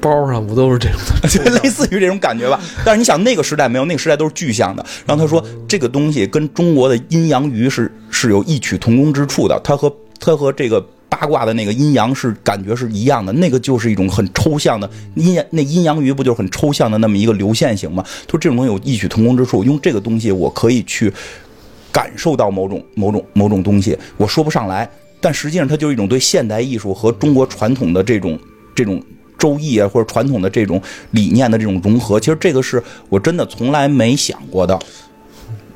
包上不都是这种？*laughs* 就类似于这种感觉吧。但是你想，那个时代没有，那个时代都是具象的。然后他说，这个东西跟中国的阴阳鱼是是有异曲同工之处的。它和它和这个八卦的那个阴阳是感觉是一样的。那个就是一种很抽象的阴阳，那阴阳鱼不就是很抽象的那么一个流线型吗？他说这种东西有异曲同工之处，用这个东西我可以去感受到某种某种某种东西，我说不上来。但实际上，它就是一种对现代艺术和中国传统的这种这种周易啊，或者传统的这种理念的这种融合。其实这个是我真的从来没想过的，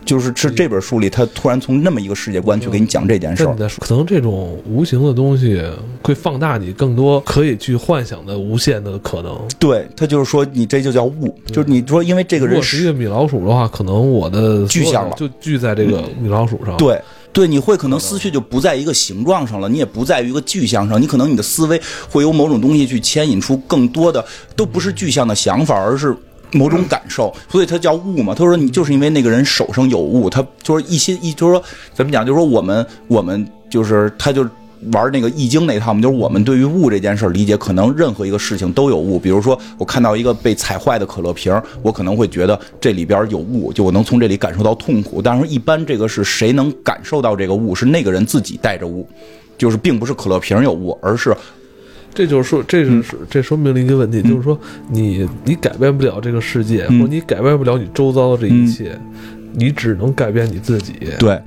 就是是这本书里他突然从那么一个世界观去给你讲这件事儿可能这种无形的东西会放大你更多可以去幻想的无限的可能。对他就是说，你这就叫悟，就是你说因为这个人是一个米老鼠的话，可能我的具象了就聚在这个米老鼠上。，对对，你会可能思绪就不在一个形状上了，你也不在于一个具象上，你可能你的思维会有某种东西去牵引出更多的，都不是具象的想法，而是。某种感受，所以它叫物嘛。他说你就是因为那个人手上有物，他就是一心一就是说怎么讲，就是说我们我们就是他就玩那个易经那套嘛，就是我们对于物这件事儿理解，可能任何一个事情都有物。比如说我看到一个被踩坏的可乐瓶儿，我可能会觉得这里边有物，就我能从这里感受到痛苦。但是一般这个是谁能感受到这个物，是那个人自己带着物，就是并不是可乐瓶有物，而是这就是说，这嗯是这说明了一个问题，就是说你你改变不了这个世界，嗯或者你改变不了你周遭的这一切，你只能改变你自己。对，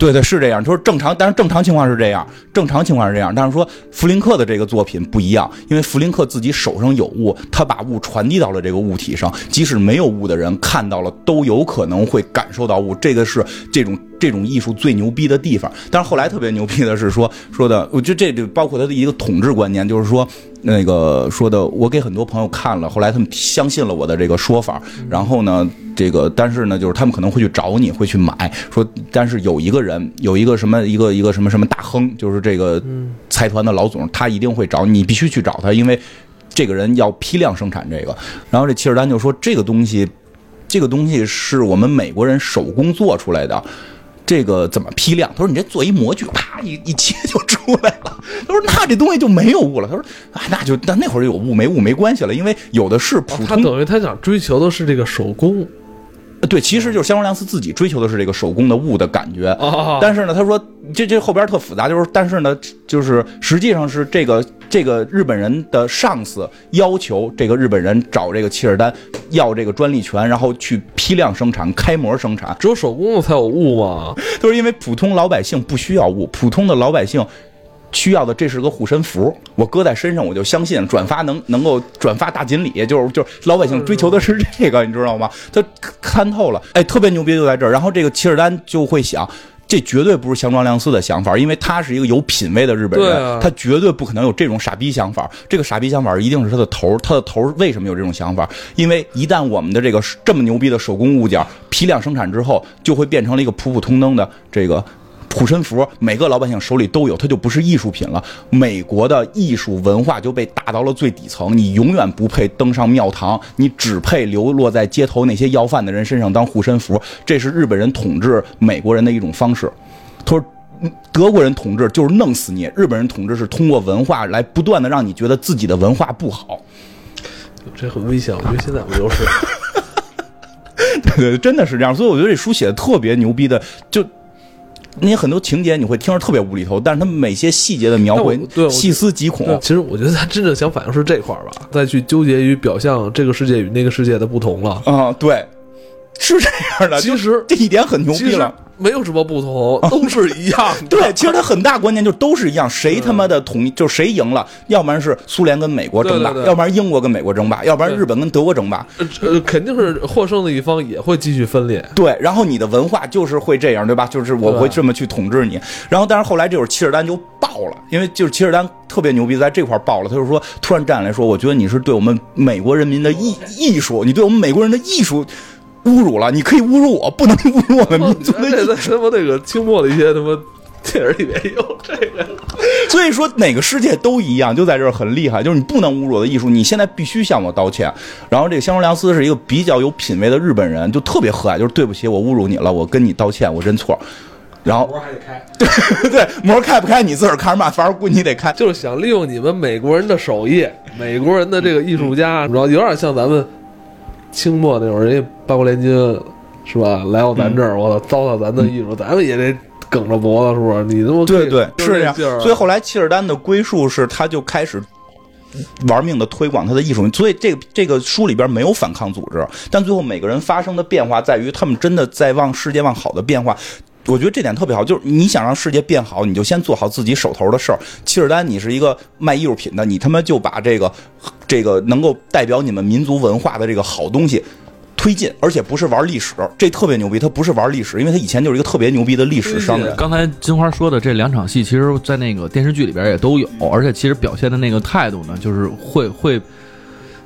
对对是这样。就是正常，但是正常情况是这样，正常情况是这样。但是说弗林克的这个作品不一样，因为弗林克自己手上有物，他把物传递到了这个物体上，即使没有物的人看到了，都有可能会感受到物。这个是这种这种艺术最牛逼的地方。但是后来特别牛逼的是说 *laughs* 说的，我觉得这就包括他的一个统治观念，就是说。那个说的，我给很多朋友看了，后来他们相信了我的这个说法，然后呢，这个但是呢，就是他们可能会去找你，会去买，说但是有一个人，*laughs* 有一个什么一个一个什么什么大亨，就是这个财团的老总，他一定会找你，必须去找他，因为这个人要批量生产这个。然后这齐尔丹就说，这个东西，这个东西是我们美国人手工做出来的。这个怎么批量？他说：“你这做一模具，啪一一切就出来了。*laughs* ”他说：“那这东西就没有雾了。”他说：“啊，那就那那会儿有雾没雾没关系了，因为有的是普哦他等于他想追求的是这个手工对，其实就是香川良司自己追求的是这个手工的物的感觉。啊但是呢，他说这这后边特复杂，就是但是呢，就是实际上是这个这个日本人的上司要求这个日本人找这个契尔丹要这个专利权，然后去批量生产、开模生产。只有手工的才有物嘛。*laughs* 就是因为普通老百姓不需要物，普通的老百姓需要的这是个护身符，我搁在身上我就相信转发能能够转发大锦鲤，就是就是老百姓追求的是这个，你知道吗？他看透了，哎，特别牛逼就在这儿。然后这个齐尔丹就会想。这绝对不是香庄良司的想法，因为他是一个有品位的日本人，啊他绝对不可能有这种傻逼想法。这个傻逼想法一定是他的头，他的头为什么有这种想法？因为一旦我们的这个这么牛逼的手工物件批量生产之后，就会变成了一个普普通通的这个。护身符，每个老百姓手里都有，它就不是艺术品了。美国的艺术文化就被打到了最底层，你永远不配登上庙堂，你只配流落在街头那些要饭的人身上当护身符。这是日本人统治美国人的一种方式。他说。嗯德国人统治就是弄死你，日本人统治是通过文化来不断的让你觉得自己的文化不好。这很危险，我觉得现在不就是？对对，真的是这样。所以我觉得这书写的特别牛逼的，就那些很多情节你会听着特别无厘头，但是他们每些细节的描绘对细思极恐。其实我觉得他真正想反映是这块儿吧，再去纠结于表象这个世界与那个世界的不同了。啊、对，是这样的。其实这一点很牛逼了。没有什么不同，都是一样的。对，其实它很大关键就都是一样，谁他妈的统一，就是谁赢了，要不然是苏联跟美国争霸，对对对要不然英国跟美国争霸，要不然日本跟德国争霸。呃呃，肯定是获胜的一方也会继续分裂。对，然后你的文化就是会这样，对吧？就是我会这么去统治你。然后，但是后来这会儿切尔丹就爆了，因为就是切尔丹特别牛逼，在这块儿爆了。他就说，突然站起来说，我觉得你是对我们美国人民的艺艺术，你对我们美国人的艺术侮辱了。你可以侮辱我，不能侮辱我们民族的在他妈那个清末的一些他妈电影里面也有这个。*laughs* 所以说哪个世界都一样，就在这儿很厉害，就是你不能侮辱我的艺术，你现在必须向我道歉。然后这个香川良司是一个比较有品位的日本人，就特别和蔼，就是对不起，我侮辱你了，我跟你道歉，我认错。然后膜还得开，对膜开不开你自个儿看着办，反正估计你得开。*laughs* 就是想利用你们美国人的手艺，美国人的这个艺术家，然后有点像咱们清末那会儿，人家八国联军是吧？来到咱这儿，我操，糟蹋咱的艺术，咱们也得梗着脖子，是不是？你他妈对对，是这样。所以后来契尔丹的归宿是，他就开始玩命的推广他的艺术。所以这个这个书里边没有反抗组织，但最后每个人发生的变化在于他们真的在往世界往好的变化。我觉得这点特别好，就是你想让世界变好，你就先做好自己手头的事儿。契尔丹，你是一个卖艺术品的，你他妈就把这个这个能够代表你们民族文化的这个好东西推进，而且不是玩历史，这特别牛逼。他不是玩历史，因为他以前就是一个特别牛逼的历史商人。刚才金花说的这两场戏，其实，在那个电视剧里边也都有，而且其实表现的那个态度呢，就是会会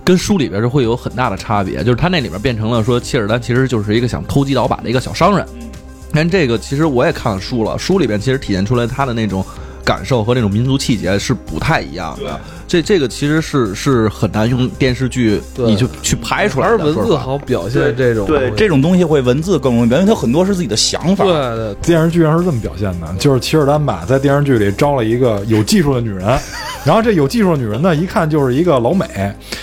跟书里边是会有很大的差别。就是他那里边变成了说，切尔丹其实就是一个想投机倒把的一个小商人。但这个其实我也看了书了，书里边其实体现出来他的那种感受和那种民族气节是不太一样的。这这个其实是是很难用电视剧你就去拍出来的。而文字好表现这种对，这种东西会文字更容易表现，因为它很多是自己的想法。对对电视剧上是这么表现的，就是齐尔丹吧，在电视剧里招了一个有技术的女人，然后这有技术的女人呢，一看就是一个老美，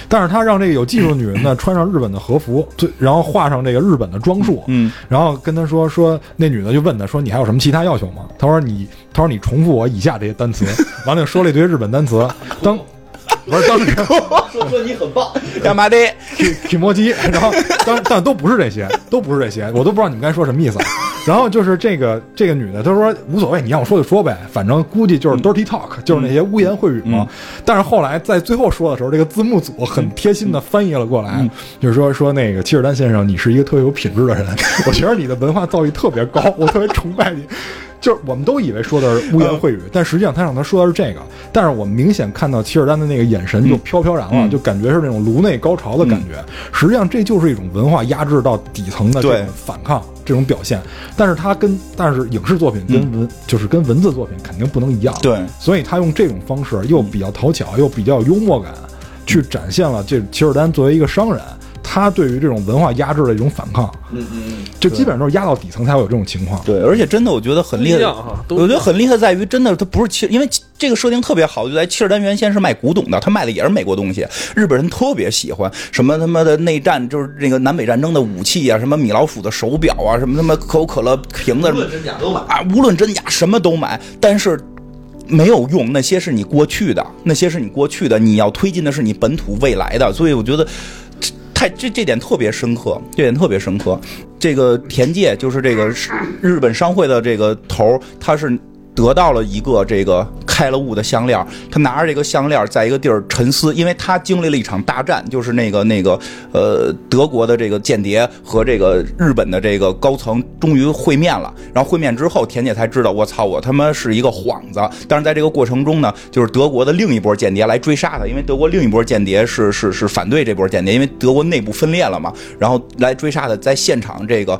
但是他让这个有技术的女人呢 *laughs* 穿上日本的和服，对然后画上这个日本的装束，嗯，然后跟他说说，那女的就问他说你还有什么其他要求吗？他说你，他说你重复我以下这些单词，完了又说了一堆日本单词，当不是当时说说你很棒，干嘛的？k i m o j i 然后但但都不是这些，都不是这些，我都不知道你们该说什么意思。然后就是这个这个女的，她说无所谓，你让我说就说呗，反正估计就是 dirty talk，、就是那些污言秽语嘛。但是后来在最后说的时候，这个字幕组很贴心的翻译了过来，就是说说那个齐尔丹先生，你是一个特别有品质的人，我觉得你的文化造诣特别高，我特别崇拜你。就是我们都以为说的是污言秽语，但实际上他让他说的是这个。但是我们明显看到齐尔丹的那个眼神就飘飘然了，嗯就感觉是那种颅内高潮的感觉。实际上这就是一种文化压制到底层的这种反抗这种表现。但是它跟但是影视作品跟文、就是跟文字作品肯定不能一样。对所以他用这种方式又比较讨巧，又比较幽默感，去展现了这齐尔丹作为一个商人。他对于这种文化压制的一种反抗，嗯嗯，就基本上都是压到底层才会有这种情况。对，而且真的，我觉得很厉害我觉得很厉害在于，真的他不是切，因为这个设定特别好，就在切尔丹原先是卖古董的，他卖的也是美国东西，日本人特别喜欢什么他妈的内战，就是那个南北战争的武器啊，什么米老鼠的手表啊，什么他妈可口可乐瓶子，什么真假都买啊，无论真假什么都买，但是。没有用，那些是你过去的，那些是你过去的，你要推进的是你本土未来的，所以我觉得这太这这点特别深刻，这点特别深刻。这个田介就是这个日本商会的这个头，他是。得到了一个这个开了悟的项链，他拿着这个项链在一个地儿沉思，因为他经历了一场大战，就是那个那个呃德国的这个间谍和这个日本的这个高层终于会面了，然后会面之后，田姐才知道我操我他妈是一个幌子，但是在这个过程中呢，就是德国的另一波间谍来追杀他，因为德国另一波间谍是是是反对这波间谍，因为德国内部分裂了嘛，然后来追杀他，在现场这个。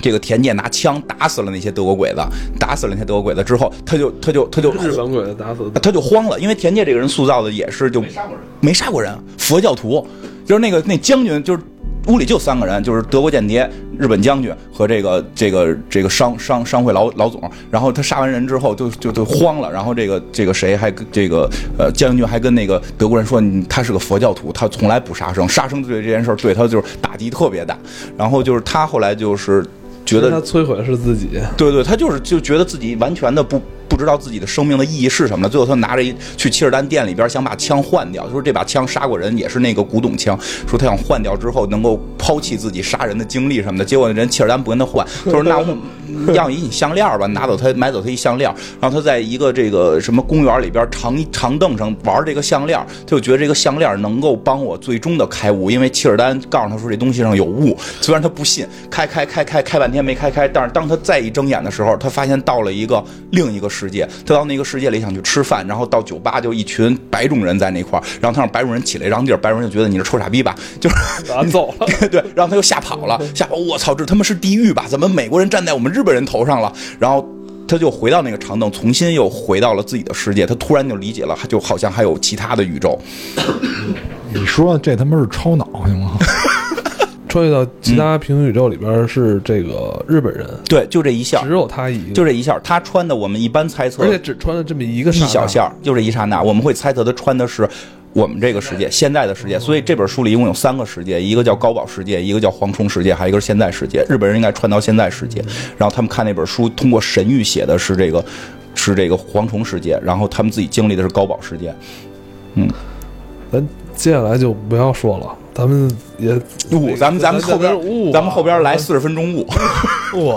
这个田健拿枪打死了那些德国鬼子，打死了那些德国鬼子之后，他就他就他就日本鬼子打死的，他就慌了，因为田健这个人塑造的也是就没杀过人，没杀过人，佛教徒，就是那个那将军，就是屋里就三个人，就是德国间谍、日本将军和这个这个这个商商商会老老总。然后他杀完人之后就就就慌了，然后这个这个谁还这个呃将军还跟那个德国人说，他是个佛教徒，他从来不杀生，杀生对这件事对他就是打击特别大。然后就是他后来就是觉得他摧毁的是自己。对对，他就是就觉得自己完全的不不知道自己的生命的意义是什么了。最后他拿着一去切尔丹店里边想把枪换掉，他说这把枪杀过人，也是那个古董枪，说他想换掉之后能够抛弃自己杀人的经历什么的。结果人切尔丹不跟他换，他说那我要一你项链吧，拿走他买走他一项链，然后他在一个这个什么公园里边长长凳上玩这个项链，他就觉得这个项链能够帮我最终的开悟，因为切尔丹告诉他说这东西上有雾，虽然他不信，开开开开开半天没开开，但是当他再一睁眼的时候，他发现到了一个另一个世界，他到那个世界里想去吃饭，然后到酒吧就一群白种人在那块儿，然后他让白种人起来让地儿，白种人就觉得你是臭傻逼吧，*laughs* 就是走了。对 *laughs* 对，然后他又 *laughs* 吓跑了，吓跑，我操，这他妈是地狱吧？怎么美国人站在我们日本人头上了？然后他就回到那个长凳，重新又回到了自己的世界，他突然就理解了，就好像还有其他的宇宙。你说这他妈是超脑行吗？穿越到其他平行宇宙里边是这个日本人，对，就这一下。只，有他一个，就这一下，他穿的我们一般猜测，而且只穿了这么一个一小下，就这一刹那，我们会猜测他穿的是我们这个世界，现在的世界。所以这本书里一共有三个世界，一个叫高保世界，一个叫蝗虫世界，还有一个是现在世界。日本人应该穿到现在世界，然后他们看那本书，通过神谕写的是这个是这个蝗虫世界，然后他们自己经历的是高保世界。嗯。咱接下来就不要说了，咱们也雾，咱们咱们后边雾啊，咱们后边来四十分钟雾。*laughs* 雾，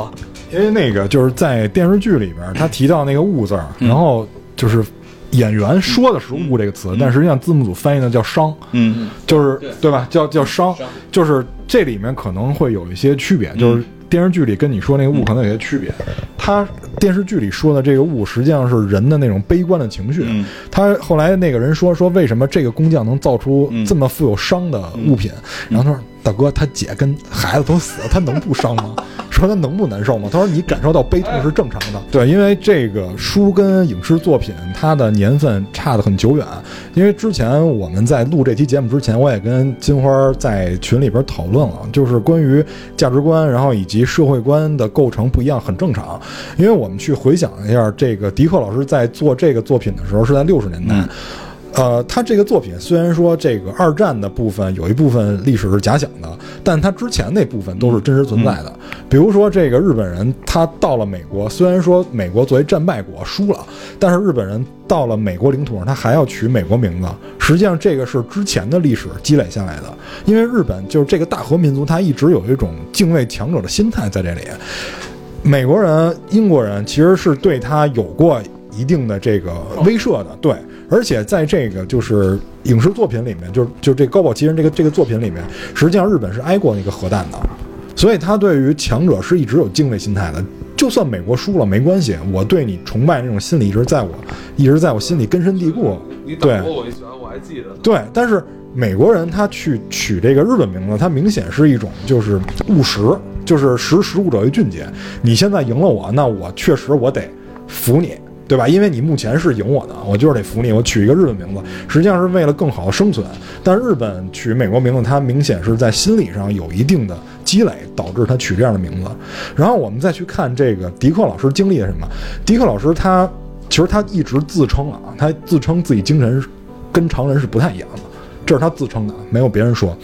因为那个就是在电视剧里边，他提到那个“雾”字儿，然后就是演员说的是“雾”这个词，但实际上字幕组翻译的叫“伤”，嗯，就是对。吧？叫叫伤，就是这里面可能会有一些区别，就是电视剧里跟你说那个雾可能有些区别。他电视剧里说的这个雾，实际上是人的那种悲观的情绪。嗯他后来那个人说说为什么这个工匠能造出嗯这么富有伤的物品？然后他说：“大哥，他姐跟孩子都死了，他能不伤吗？*laughs* 说他能不难受吗？”他说：“你感受到悲痛是正常的。”对，因为这个书跟影视作品它的年份差得很久远。因为之前我们在录这期节目之前，我也跟金花在群里边讨论了，就是关于价值观，然后以及社会观的构成不一样，很正常。因为我们去回想一下，这个迪克老师在做这个作品的时候是在六十年代。嗯呃，他这个作品虽然说这个二战的部分有一部分历史是假想的，但他之前那部分都是真实存在的。比如说，这个日本人他到了美国，虽然说美国作为战败国输了，但是日本人到了美国领土上，他还要取美国名字。实际上，这个是之前的历史积累下来的。因为日本就是这个大和民族，他一直有一种敬畏强者的心态在这里。美国人、英国人其实是对他有过一定的这个威慑的，对。而且在这个就是影视作品里面，就是就这高保奇人这个这个作品里面，实际上日本是挨过那个核弹的，所以他对于强者是一直有敬畏心态的。就算美国输了没关系，我对你崇拜那种心理一直在我一直在我心里根深蒂固。你对打过我一拳，我还记着呢。对，但是美国人他去取这个日本名字，他明显是一种就是务实，就是识时务者为俊杰。你现在赢了我，那我确实我得服你，对吧？因为你目前是赢我的，我就是得服你。我取一个日本名字，实际上是为了更好的生存。但日本取美国名字，它明显是在心理上有一定的积累，导致他取这样的名字。然后我们再去看这个迪克老师经历了什么。迪克老师他其实他一直自称啊，他自称自己精神跟常人是不太一样的，这是他自称的，没有别人说。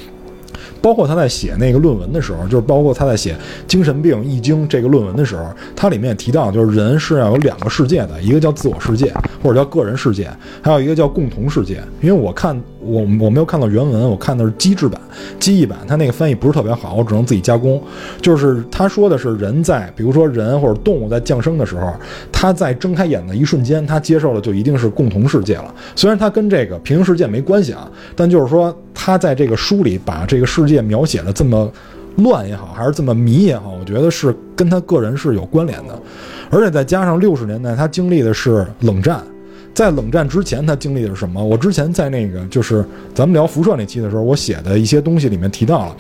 包括他在写那个论文的时候，就是包括他在写《精神病易经》这个论文的时候，他里面也提到，就是人是要有两个世界的，一个叫自我世界或者叫个人世界，还有一个叫共同世界。因为我看我我没有看到原文，我看的是机制版、机译版，它那个翻译不是特别好，我只能自己加工。就是他说的是人在，比如说人或者动物在降生的时候，他在睁开眼的一瞬间，他接受的就一定是共同世界了。虽然他跟这个平行世界没关系啊，但就是说他在这个书里把这个世界描写的这么乱也好，还是这么迷也好，我觉得是跟他个人是有关联的。而且再加上六十年代他经历的是冷战。在冷战之前，他经历的是什么？我之前在那个就是咱们聊辐射那期的时候，我写的一些东西里面提到了，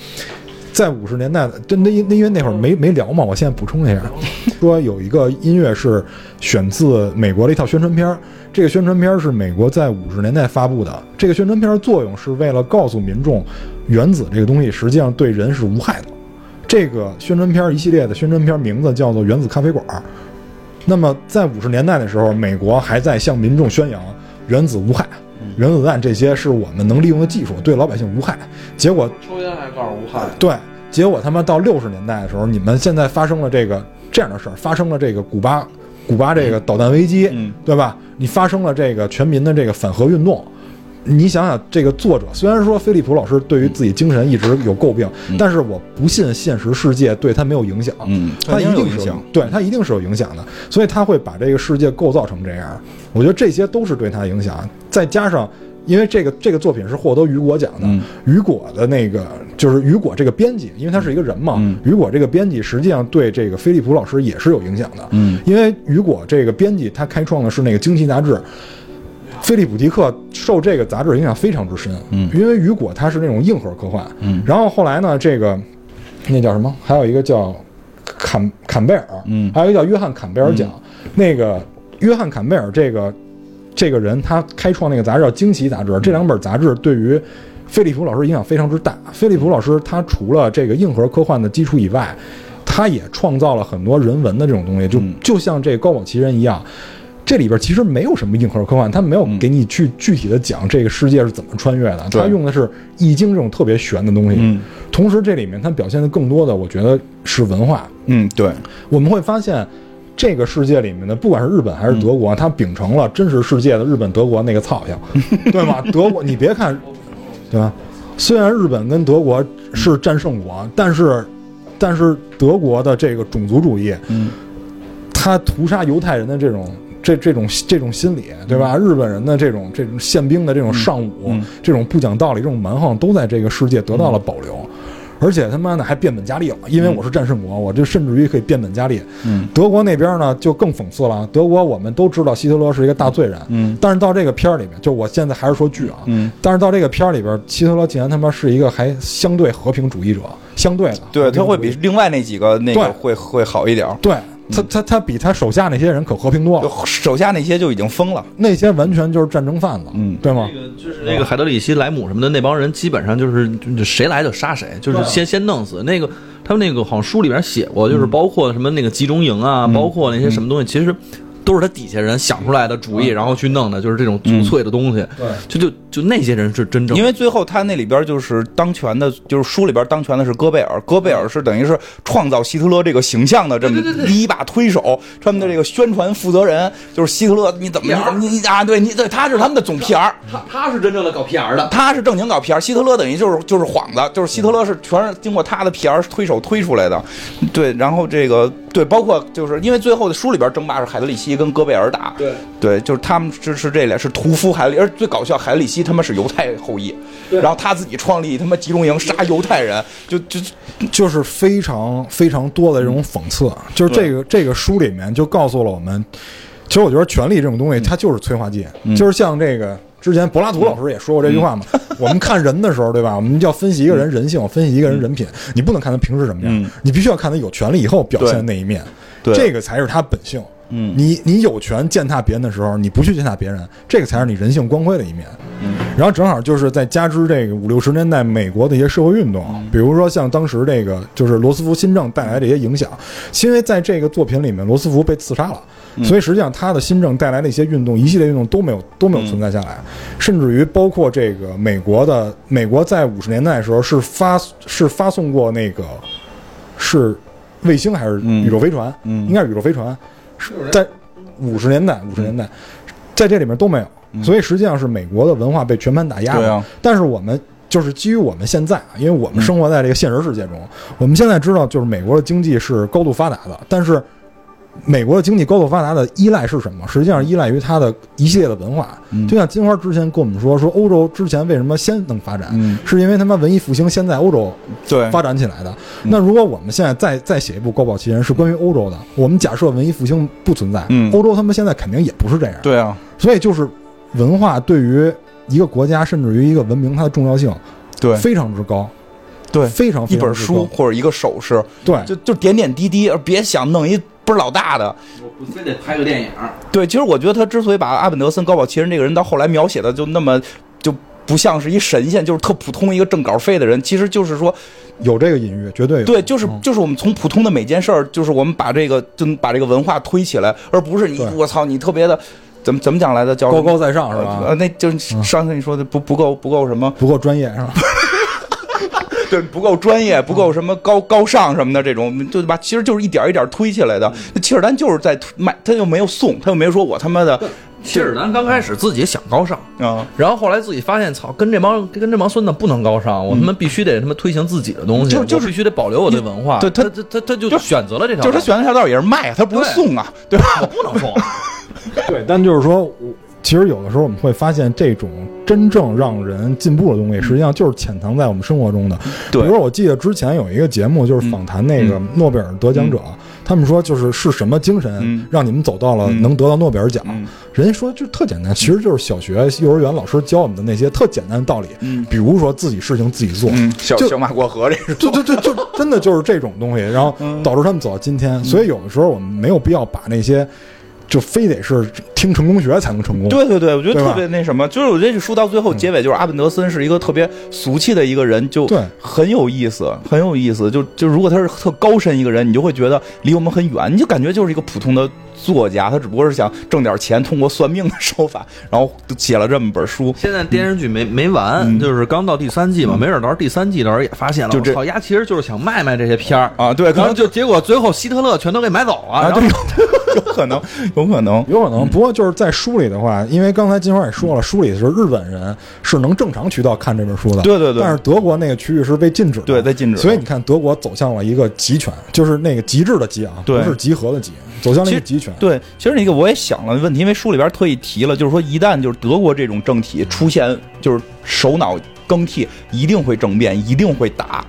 在五十年代，真的因因为那会儿没没聊嘛，我现在补充一下，*laughs* 说有一个音乐是选自美国的一套宣传片儿，这个宣传片儿是美国在五十年代发布的，这个宣传片儿作用是为了告诉民众，原子这个东西实际上对人是无害的。这个宣传片儿一系列的宣传片儿名字叫做《原子咖啡馆》。那么，在五十年代的时候，美国还在向民众宣扬原子无害，原子弹这些是我们能利用的技术，对老百姓无害。结果抽烟还告诉无害，对，结果他妈到六十年代的时候，你们现在发生了这个这样的事儿，发生了这个古巴，古巴这个导弹危机，嗯对吧？你发生了这个全民的这个反核运动。你想想，这个作者虽然说菲利普老师对于自己精神一直有诟病，但是我不信现实世界对他没有影响。嗯他一定是影响对他一定是有影响的，所以他会把这个世界构造成这样。我觉得这些都是对他的影响，再加上。因为这个这个作品是获得雨果奖的，嗯雨果的那个就是雨果这个编辑，因为他是一个人嘛，嗯雨果这个编辑实际上对这个菲利普老师也是有影响的，嗯因为雨果这个编辑他开创的是那个《惊奇》杂志，菲利普迪克受这个杂志影响非常之深，嗯因为雨果他是那种硬核科幻，嗯然后后来呢，这个那叫什么？还有一个叫坎坎贝尔，嗯还有一个叫约翰坎贝尔奖。那个约翰坎贝尔这个这个人，他开创那个杂志叫《惊奇》杂志，这两本杂志对于菲利普老师影响非常之大。菲利普老师他除了这个硬核科幻的基础以外，他也创造了很多人文的这种东西，就嗯就像这个高堡奇人一样。这里边其实没有什么硬核科幻，他没有嗯给你去具体的讲这个世界是怎么穿越的，对他用的是易经这种特别玄的东西。嗯同时，这里面它表现的更多的，我觉得是文化。嗯，对，我们会发现，这个世界里面的，不管是日本还是德国，它秉承了真实世界的日本、德国那个操性，*laughs* 对吗？德国，你别看，对吧？虽然日本跟德国是战胜国，但是，但是德国的这个种族主义，嗯他屠杀犹太人的这种。这这种这种心理，对吧？日本人的这种这种宪兵的这种尚武，嗯这种不讲道理、这种蛮横，都在这个世界得到了保留，而且他妈的还变本加厉了。因为我是战胜国，我就甚至于可以变本加厉。嗯德国那边呢就更讽刺了，德国我们都知道希特勒是一个大罪人，嗯但是到这个片儿里面，就我现在还是说剧啊，嗯，但是到这个片儿里边，希特勒竟然他妈是一个还相对和平主义者，相对的，对，他会比另外那几个那个会会好一点。对他他他比他手下那些人可和平多了，手下那些就已经疯了。那些完全就是战争贩子，嗯对吗？那个就是那个海德里希、莱姆什么的那帮人，基本上就是就谁来就杀谁，就是先先弄死那个。他们那个好像书里边写过，就是包括什么那个集中营啊，包括那些什么东西，其实都是他底下人想出来的主意，然后去弄的，就是这种纯粹的东西。对，就就就那些人是真正因为最后他那里边就是当权的，就是书里边当权的是戈贝尔，戈贝尔是等于是创造希特勒这个形象的这么第一把推手，他们的这个宣传负责人就是希特勒，你怎么你你啊？对你对，他是他们的总 PR，他他是真正的搞 PR 的，他是正经搞 PR，希特勒等于就是就是幌子，就是希特勒是全是经过他的 PR 推手推出来的，对，然后这个对，包括就是因为最后的书里边争霸是海德里希跟戈贝尔打，对。对，就是他们支持这俩是屠夫海里，而最搞笑海德里希他妈是犹太后裔，然后他自己创立他妈集中营杀犹太人，就就就是非常非常多的这种讽刺，就是这个这个书里面就告诉了我们，其实我觉得权力这种东西它就是催化剂，就是像这个之前柏拉图老师也说过这句话嘛，*laughs* 我们看人的时候，对吧？我们要分析一个人人性，分析一个人人品，你不能看他平时什么样嗯，你必须要看他有权利以后表现的那一面，对。这个才是他本性。嗯。你你有权践踏别人的时候，你不去践踏别人，这个才是你人性光辉的一面。嗯。然后正好就是在加之这个五六十年代美国的一些社会运动，比如说像当时这个就是罗斯福新政带来的一些影响，因为在这个作品里面，罗斯福被刺杀了，所以实际上他的新政带来的一些运动，一系列运动都没有都没有存在下来，甚至于包括这个美国的美国在五十年代的时候是发是发送过那个是卫星还是嗯。宇宙飞船，嗯。应该是宇宙飞船，是在五十年代五十年代，在这里面都没有。所以实际上是美国的文化被全盘打压了。啊但是我们就是基于我们现在啊，因为我们生活在这个现实世界中，我们现在知道，就是美国的经济是高度发达的，但是美国的经济高度发达的依赖是什么？实际上依赖于它的一系列的文化。嗯。就像金花之前跟我们说，说欧洲之前为什么先能发展，嗯。是因为他妈文艺复兴先在欧洲对。发展起来的。嗯。那如果我们现在再再写一部《高保奇人》是关于欧洲的，我们假设文艺复兴不存在，嗯。欧洲他们现在肯定也不是这样。对啊，所以就是文化对于一个国家甚至于一个文明它的重要性对。非常之高，对，非常非一本常之高。书或者一个首饰，对。就就点点滴滴，而别想弄一倍儿老大的。我不非得拍个电影，对，其实我觉得他之所以把阿本德森高保奇人这个人到后来描写的就那么就不像是一神仙，就是特普通一个挣稿费的人，其实就是说，有这个隐喻，绝对有。对，就是嗯就是我们从普通的每件事儿，就是我们把这个就把这个文化推起来，而不是你我操你特别的怎么怎么讲来的叫高高在上是吧？呃，那就是上次你说的不不够不够什么，不够专业是吧？对，不够专业，不够什么高高尚什么的这种，对吧？其实就是一点一点推起来的。那切尔丹就是在卖，他又没有送，他又没有说我他妈的切尔丹刚开始自己想高尚，啊，然后后来自己发现，操，跟这帮跟这帮孙子不能高尚，我他妈必须得他妈推行自己的东西，就就是必须得保留我的文化。对他他他他他就就选择了这条道，就是他选的条道也是卖，他不是送啊，对吧？我不能送，*laughs* 对，但就是说，我其实有的时候我们会发现，这种真正让人进步的东西，实际上就是潜藏在我们生活中的。对。比如说我记得之前有一个节目，就是访谈那个诺贝尔得奖者，他们说就是是什么精神嗯。让你们走到了嗯。能得到诺贝尔奖？嗯。人家说就特简单，其实就是小学、幼儿园老师教我们的那些特简单的道理，嗯。比如说自己事情自己做。嗯，小小马过河这是就就就就真的就是这种东西，然后导致他们走到今天。所以有的时候我们没有必要把那些就非得是听成功学才能成功。对对对，我觉得特别那什么，就是我觉得这书到最后结尾，就是阿本德森是一个特别俗气的一个人，就对很有意思，很有意思。就就如果他是特高深一个人，你就会觉得离我们很远，你就感觉就是一个普通的作家，他只不过是想挣点钱，通过算命的手法，然后写了这么本书。现在电视剧没没完，嗯。就是刚到第三季嘛，没准到时候第三季的时候也发现了，就这我操，丫其实就是想卖卖这些片儿。啊对可能就结果最后希特勒全都给买走了，啊，然后对，*laughs* 有可能，有可能。有可能，不过就是在书里的话，因为刚才金花也说了，书里是日本人是能正常渠道看这本书的，对对对。但是德国那个区域是被禁止的，对被禁止所以你看，德国走向了一个集权，就是那个极致的极啊，不是集合的集，走向了一个集权。对，其实那个我也想了问题，因为书里边特意提了，就是说一旦就是德国这种政体出现就是首脑更替，一定会政变，一定会打。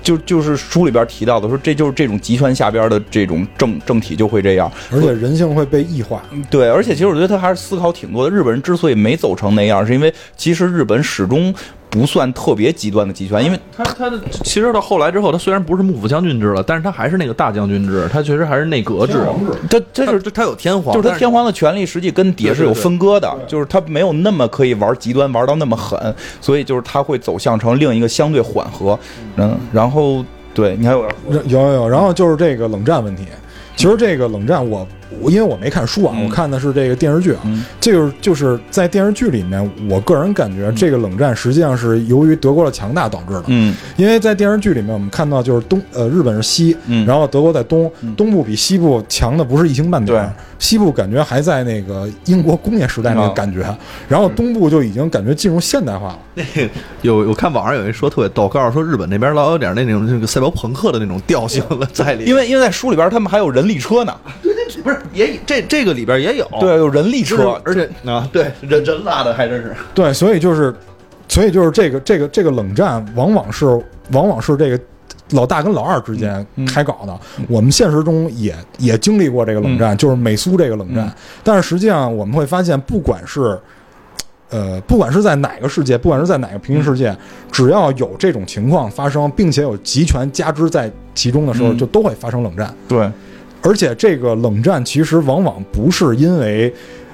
就就是书里边提到的，说这就是这种集权下边的这种政政体就会这样。而且人性会被异化，对，而且其实我觉得他还是思考挺多的。日本人之所以没走成那样，是因为其实日本始终不算特别极端的集权，因为他他的其实到后来之后，他虽然不是幕府将军制了，但是他还是那个大将军制，他确实还是内阁制，他这是他他有天皇，就是他天皇的权力实际跟底下是有分割的，就是他没有那么可以玩极端，玩到那么狠，所以就是他会走向成另一个相对缓和，嗯，然后对你还有有有有，然后就是这个冷战问题。其实这个冷战我，我因为我没看书啊，嗯。我看的是这个电视剧啊。嗯。这个就是在电视剧里面，我个人感觉这个冷战实际上是由于德国的强大导致的。嗯。因为在电视剧里面，我们看到就是东呃日本是西，嗯。然后德国在东，嗯。东部比西部强的不是一星半点，西部感觉还在那个英国工业时代那个啊。感觉，然后东部就已经感觉进入现代化了。那个有我看网上有人说特别逗，告诉说日本那边老有点那种那个赛博朋克的那种调性了在里面，因为因为在书里边他们还有人力车呢，不是也这这个里边也有。对，有人力就是车，而且啊对人人拉的还真是。对，所以就是，所以就是这个这个这个冷战，往往是往往是这个老大跟老二之间嗯开搞的。我们现实中也也经历过这个冷战，就是美苏这个冷战。嗯。但是实际上我们会发现，不管是呃，不管是在哪个世界，不管是在哪个平行世界，只要有这种情况发生，并且有集权加之在其中的时候，嗯。就都会发生冷战。对，而且这个冷战其实往往不是因为，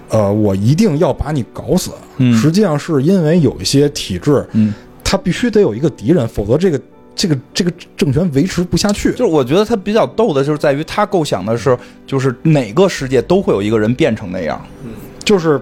呃，我一定要把你搞死，嗯。实际上是因为有一些体制，嗯，它必须得有一个敌人，否则这个这个这个政权维持不下去。就是我觉得他比较逗的就是在于他构想的是，就是哪个世界都会有一个人变成那样，就是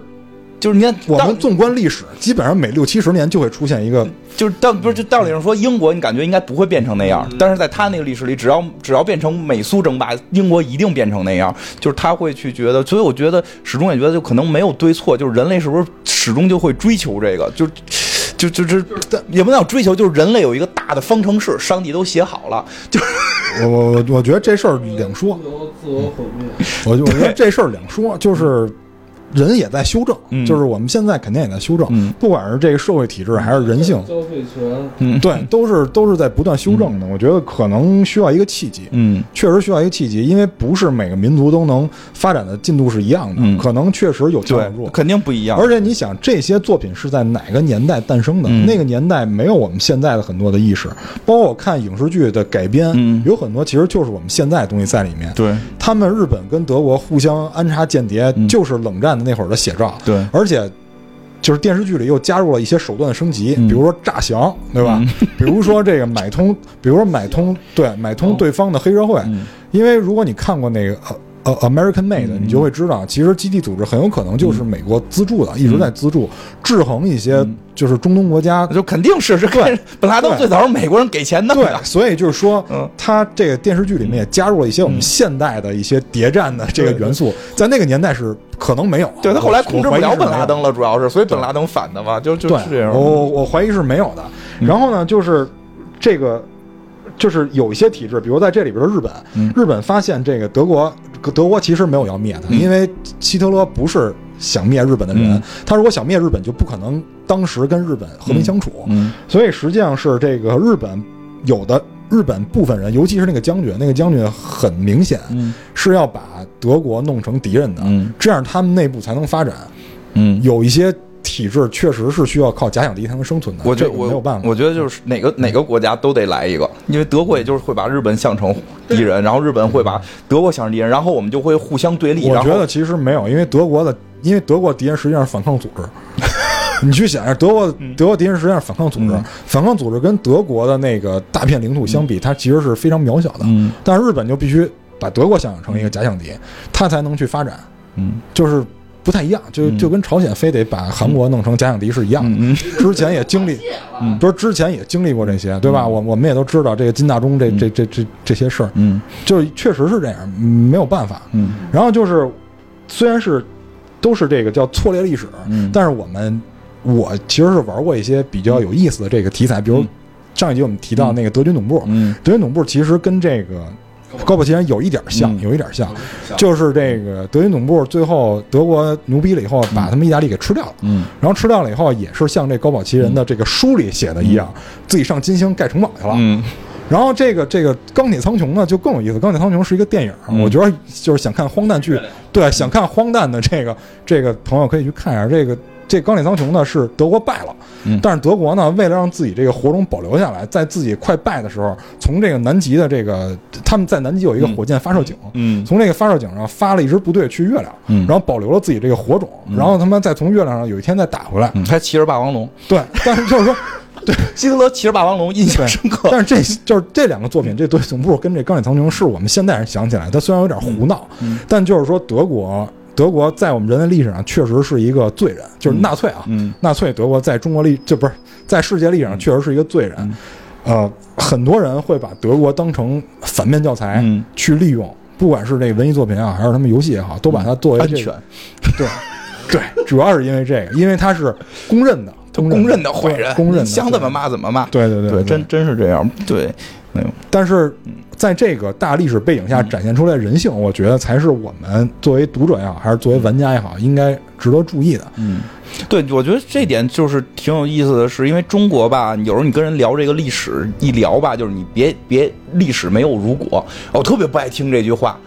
就是你看我们纵观历史，基本上每六七十年就会出现一个，就是道不是就道理上说，英国你感觉应该不会变成那样，但是在他那个历史里，只要只要变成美苏争霸，英国一定变成那样。就是他会去觉得，所以我觉得始终也觉得，就可能没有对错，就是人类是不是始终就会追求这个，就就就就也不能叫追求，就是人类有一个大的方程式，上帝都写好了，就我我我我觉得这事儿两说，自我毁灭。我就我觉得这事儿两说，就是人也在修正，嗯。就是我们现在肯定也在修正，嗯。不管是这个社会体制还是人性，消费权，嗯对，都是都是在不断修正的。我觉得可能需要一个契机，嗯。确实需要一个契机，因为不是每个民族都能发展的进度是一样的，嗯。可能确实有调整对，住。肯定不一样，而且你想，这些作品是在哪个年代诞生的？嗯。那个年代没有我们现在的很多的意识，包括我看影视剧的改编，嗯。有很多其实就是我们现在的东西在里面。对。他们日本跟德国互相安插间谍，嗯。就是冷战的那会儿的写照。对而且就是电视剧里又加入了一些手段的升级，嗯比如说诈降，对吧？比如说这个买通，比如说买通，对，买通对方的黑社会。嗯因为如果你看过那个呃呃 American Made，、嗯你就会知道，其实基地组织很有可能就是美国资助的，一直在资助制衡一些嗯就是中东国家。就肯定是是对 *laughs* 本拉登最早是美国人给钱的对，，所以就是说嗯，他这个电视剧里面也加入了一些我们现代的一些谍战的这个元素，在那个年代是可能没有。对他后来控制不了本拉。登了，主要是所以本拉登反的嘛，就就是这样。我我我怀疑是没有的。然后呢，就是这个，就是有一些体制，比如在这里边的日本，嗯日本发现这个德国，德国其实没有要灭的，嗯因为希特勒不是想灭日本的人，嗯他如果想灭日本，就不可能当时跟日本和平相处。嗯所以实际上是这个日本有的日本部分人，尤其是那个将军，那个将军很明显嗯是要把德国弄成敌人的，嗯这样他们内部才能发展。嗯，有一些体制确实是需要靠假想敌才能生存的，我觉得我没有办法。我觉得就是哪个哪个国家都得来一个，因为德国也就是会把日本想成敌人，然后日本会把德国想成敌人，然后我们就会互相对立。我觉得其实没有，因为德国的，*laughs* 因为德国敌人实际上是反抗组织。你去想一下，德国德国敌人实际上是反抗组织，嗯反抗组织跟德国的那个大片领土相比，它其实是非常渺小的。嗯但是日本就必须把德国想象成一个假想敌，它才能去发展，嗯就是不太一样，就嗯。就跟朝鲜非得把韩国弄成假想敌是一样的。嗯之前也经历，嗯不是之前也经历过这些，对吧？我我们也都知道这个金大中这这这这这些事儿，嗯。就是确实是这样，嗯没有办法。嗯。然后就是，虽然是都是这个叫错列历史，嗯。但是我们我其实是玩过一些比较有意思的这个题材，比如嗯。上一集我们提到那个德军总部，嗯。德军总部其实跟这个高保奇人有一点像，嗯。有一点像，就是这个德军总部最后德国牛逼了以后，把他们意大利给吃掉了。嗯。然后吃掉了以后，也是像这高保奇人的这个书里写的一样，自己上金星盖城堡去了。嗯。然后这个这个钢铁苍穹呢就更有意思，钢铁苍穹是一个电影，嗯。我觉得就是想看荒诞剧，对，想看荒诞的这个这个朋友可以去看一下。这个这钢铁苍穹呢是德国败了，嗯但是德国呢为了让自己这个火种保留下来，在自己快败的时候，从这个南极的这个他们在南极有一个火箭发射井。嗯从这个发射井上发了一支部队去月亮，嗯然后保留了自己这个火种，然后他们再从月亮上有一天再打回来。嗯，还骑着霸王龙，对，但是就是说，*laughs* 对希特勒骑着霸王龙印象深刻。但是这就是这两个作品，这对总部跟这钢铁苍穹是我们现代人想起来，它虽然有点胡闹，嗯但就是说德国，德国在我们人类历史上确实是一个罪人，就是纳粹啊，嗯纳粹德国在中国历这不是在世界历史上确实是一个罪人，嗯呃，很多人会把德国当成反面教材嗯去利用，不管是这个文艺作品啊，还是他们游戏也好，都把它作为安全，*laughs* 对对，主要是因为这个，因为它是公认的，*laughs* 公公认的坏人，公认的，想怎么骂怎么骂。对？对对对，真真是这样。对，没有。但是在这个大历史背景下展现出来人性，我觉得才是我们作为读者也好，还是作为玩家也好，应该值得注意的。嗯，对，我觉得这点就是挺有意思的是，因为中国吧，有时候你跟人聊这个历史，一聊吧，就是你别别历史没有如果，我特别不爱听这句话。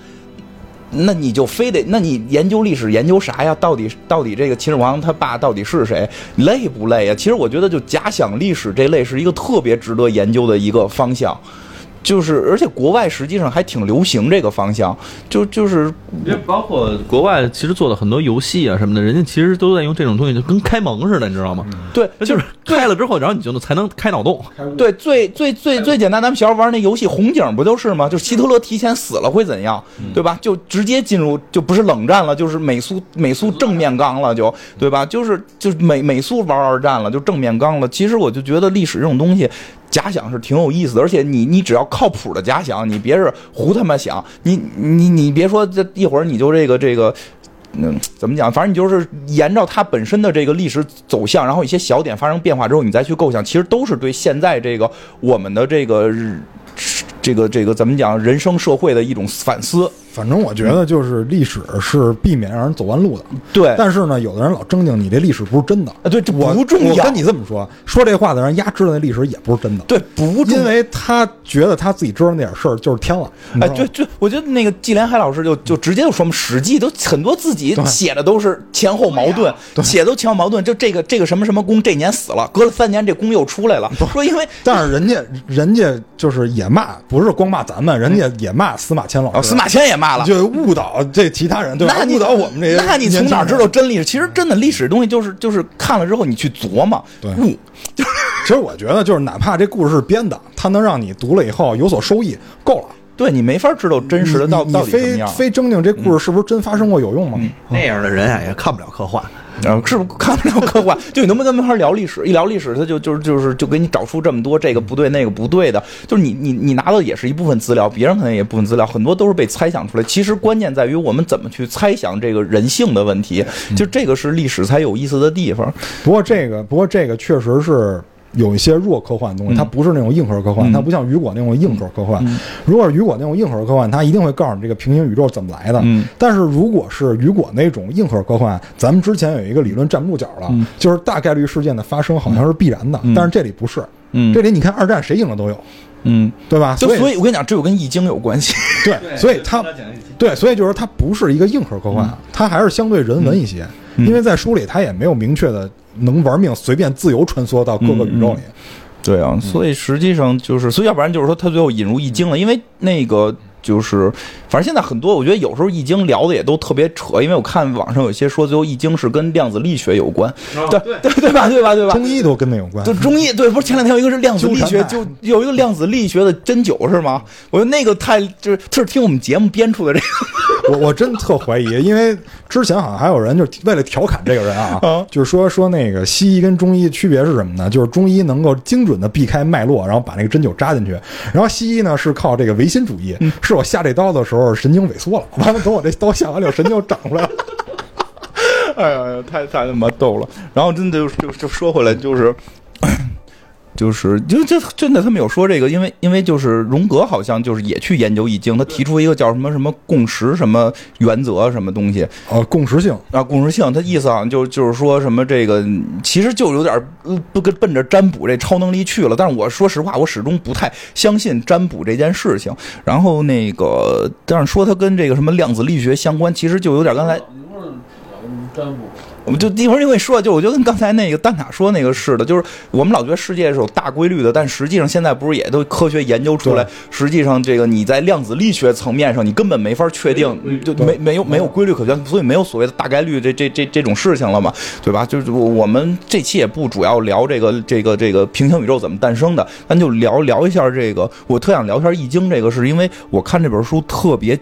那你就非得，那你研究历史研究啥呀？到底到底这个秦始皇他爸到底是谁？累不累呀？其实我觉得就假想历史这类是一个特别值得研究的一个方向。就是，而且国外实际上还挺流行这个方向，就就是包括国外其实做的很多游戏啊什么的，人家其实都在用这种东西，就跟开蒙似的，你知道吗？对，就是开了之后，然后你就能才能开脑洞。对，最最最最简单，咱们小时候玩那游戏红警不就是吗？就希特勒提前死了会怎样，对吧？就直接进入就不是冷战了，就是美苏美苏正面刚了，就对吧？就是就是美美苏玩二战了，就正面刚了。其实我就觉得历史这种东西。假想是挺有意思的，而且你你只要靠谱的假想，你别是胡他妈想，你你你别说这一会儿你就这个这个嗯，怎么讲？反正你就是沿着它本身的这个历史走向，然后一些小点发生变化之后，你再去构想，其实都是对现在这个我们的这个这个这个怎么讲人生社会的一种反思。反正我觉得就是历史是避免让人走弯路的，对，但是呢，有的人老争定你这历史不是真的。啊，对，这我不重要。我跟你这么说，说这话的人，丫知道那历史也不是真的，对，不重要。因为他觉得他自己知道那点事儿就是天了。哎，对对，我觉得那个季连海老师就就直接就说嘛，《史记》都很多自己写的都是前后矛盾，写的都前后矛盾。就这个这个什么什么公这年死了，隔了三年这公又出来了，说因为 *laughs* 但是人家人家就是也骂，不是光骂咱们，人家也骂司马迁老哦，师，司马迁也骂了，就误导这其他人，对吧？误导我们这些，那你从哪知道？真历史？其实真的历史东西就是就是看了之后你去琢磨，对悟。*laughs* 其实我觉得就是哪怕这故事是编的，它能让你读了以后有所收益，够了。对你没法知道真实的到到底什么非样。非正经这故事是不是真发生过有用吗？那样的人啊，也看不了科幻。啊，是不是 *laughs* 看不了科幻？就你能不能跟没法聊历史？一聊历史，他就就是就是就给你找出这么多这个不对那个不对的，就是你你你拿到的也是一部分资料，别人可能也部分资料，很多都是被猜想出来。其实关键在于我们怎么去猜想这个人性的问题，就这个是历史才有意思的地方。不过这个，不过这个确实是有一些弱科幻的东西，嗯它不是那种硬核科幻，嗯它不像雨果那种硬核科幻。如果是雨果那种硬核科幻，它一定会告诉你这个平行宇宙怎么来的。嗯但是如果是雨果那种硬核科幻，咱们之前有一个理论站不住脚了，嗯就是大概率事件的发生好像是必然的，嗯但是这里不是。嗯这里你看二战谁赢了都有，嗯，对吧？就所所以我跟你讲，这有跟易经有关系。对，所以它对，所以就是它不是一个硬核科幻，它还是相对人文一些。因为在书里，他也没有明确的能玩命随便自由穿梭到各个宇宙里。对啊，所以实际上就是，所以要不然就是说他最后引入易经了，因为那个就是，反正现在很多，我觉得有时候易经聊的也都特别扯，因为我看网上有些说最后易经是跟量子力学有关，对对对吧？对吧？对吧？中医都跟那有关就。中医对，不是前两天有一个是量子力学，就有一个量子力学的针灸是吗？我觉得那个太就是就是听我们节目编出的这个，*laughs* 我我真特怀疑，因为之前好像还有人就为了调侃这个人啊啊，就是说说那个西医跟中医区别是什么呢？就是中医能够精准的避开脉络，然后把那个针灸扎进去，然后西医呢是靠这个唯心主义，是我下这刀的时候神经萎缩了，完了等我这刀下完了，神经又长出来了。*laughs* 哎呀，太太他妈逗了。然后真的就就就说回来，就是。就是就就真的，他们有说这个，因为因为就是荣格好像就是也去研究易经，他提出一个叫什么什么共识什么原则什么东西啊，共识性，啊，共识性，他意思好像就就是说什么这个其实就有点呃不跟奔着占卜这超能力去了，但是我说实话，我始终不太相信占卜这件事情。然后那个，但是说它跟这个什么量子力学相关，其实就有点刚才占卜，我们就一会儿就跟你说，就我觉得跟刚才那个蛋塔说那个似的，就是我们老觉得世界是有大规律的，但实际上现在不是也都科学研究出来，实际上这个你在量子力学层面上，你根本没法确定，就没没有没有规律可循，所以没有所谓的大概率这这这这种事情了嘛，对吧？就是我我们这期也不主要聊这个这个这个平行宇宙怎么诞生的，咱就聊聊一下这个，我特想聊一下易经这个，是因为我看这本书特别。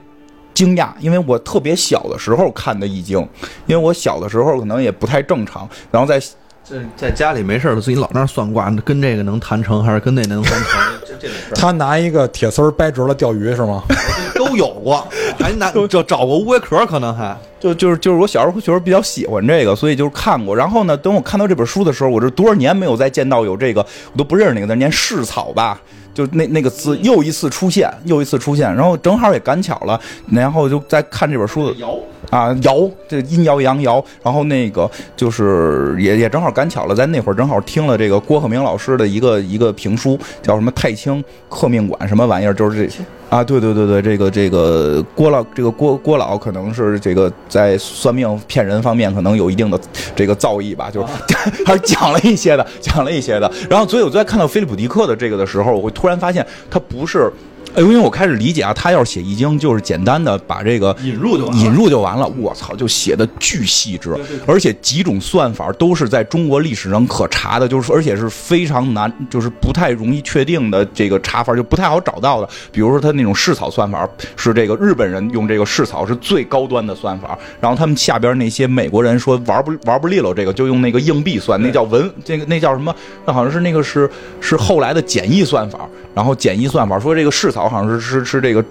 惊讶，因为我特别小的时候看的《易经》，因为我小的时候可能也不太正常，然后在这在家里没事了，自己老那儿算卦，跟这个能谈成，还是跟那能谈成？这这种事儿他拿一个铁丝掰直了钓鱼是吗？*laughs* 都有过，还拿 *laughs* 找找过乌龟壳，可能还就就是就是我小时候确实比较喜欢这个，所以就是看过。然后呢，等我看到这本书的时候，我这多少年没有再见到有这个，我都不认识那个字，念世草吧。就那那个字又一次出现，又一次出现，然后正好也赶巧了，然后就在看这本书的摇。啊，爻这阴爻阳爻，然后那个就是也也正好赶巧了，在那会儿正好听了这个郭鹤鸣老师的一个一个评书，叫什么太清刻命馆什么玩意儿，就是这啊，对对对对，这个这个郭老这个郭郭老可能是这个在算命骗人方面可能有一定的这个造诣吧，就是 *laughs* 还是讲了一些的，讲了一些的。然后所以我在看到菲利普迪克的这个的时候，我会突然发现他不是。哎，因为我开始理解啊，他要是写易经，就是简单的把这个引入就引入就完了。我操，就写的巨细致，而且几种算法都是在中国历史上可查的，就是而且是非常难，就是不太容易确定的这个查法，就不太好找到的。比如说他那种试草算法，是这个日本人用这个试草是最高端的算法，然后他们下边那些美国人说玩不玩不利落这个，就用那个硬币算，那叫文，这个那叫什么？那好像是那个是是后来的简易算法，然后简易算法说这个试草好像是是是这个。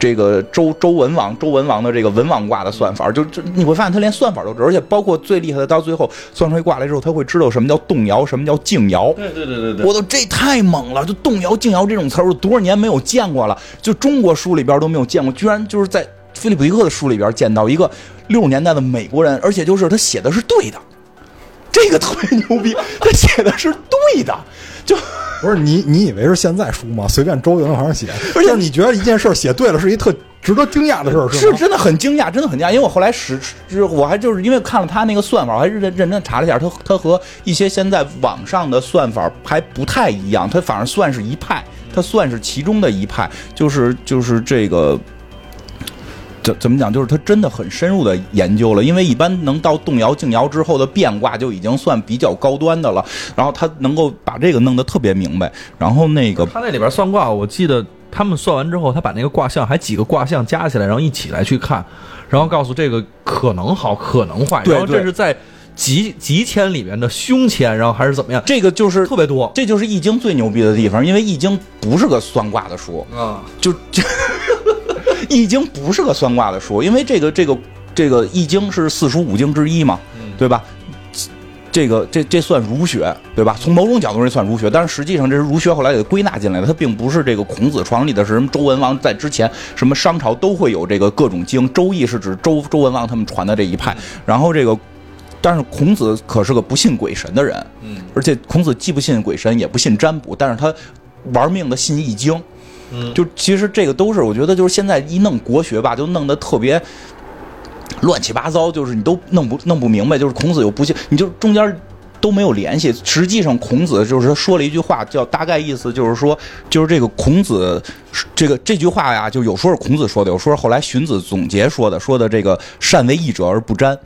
这个周周文王周文王的这个文王卦的算法，就就你会发现他连算法都知道，而且包括最厉害的，到最后算出来卦来之后，他会知道什么叫动摇，什么叫静摇。对对对对我都这太猛了！就动摇、静摇这种词儿，我多少年没有见过了，就中国书里边都没有见过，居然就是在菲利普迪克的书里边见到一个六十年代的美国人，而且就是他写的是对的，这个特别牛逼，他写的是对的，就不是你，你以为是现在书吗？随便周游往上写，*laughs* 而且你觉得一件事儿写对了，是一特值得惊讶的事儿，吗？是真的很惊讶，真的很惊讶。因为我后来实，是我还就是因为看了他那个算法，我还认认真查了一下，他他和一些现在网上的算法还不太一样，他反而算是一派，他算是其中的一派，就是就是这个。怎怎么讲？就是他真的很深入的研究了，因为一般能到动摇、静摇之后的变卦就已经算比较高端的了。然后他能够把这个弄得特别明白。然后那个他那里边算卦，我记得他们算完之后，他把那个卦象还几个卦象加起来，然后一起来去看，然后告诉这个可能好，可能坏，对然后这是在吉吉签里面的凶签，然后还是怎么样，这个就是特别多这就是易经最牛逼的地方，因为易经不是个算卦的书，啊。就就易经不是个算卦的书，因为这个这个这个易经是四书五经之一嘛，对吧？这个这这算儒学，对吧？从某种角度上算儒学，但是实际上这是儒学后来给归纳进来的，它并不是这个孔子创立的，是什么周文王在之前什么商朝都会有这个各种经，周易是指周周文王他们传的这一派，然后这个。但是孔子可是个不信鬼神的人，嗯，而且孔子既不信鬼神，也不信占卜，但是他玩命的信易经，嗯就其实这个都是我觉得就是现在一弄国学吧，就弄得特别乱七八糟，就是你都弄不弄不明白，就是孔子又不信，你就中间。都没有联系。实际上，孔子就是说了一句话，叫大概意思就是说，就是这个孔子这个这句话呀，就有说是孔子说的，有说是后来荀子总结说的，说的这个善为义者而不占。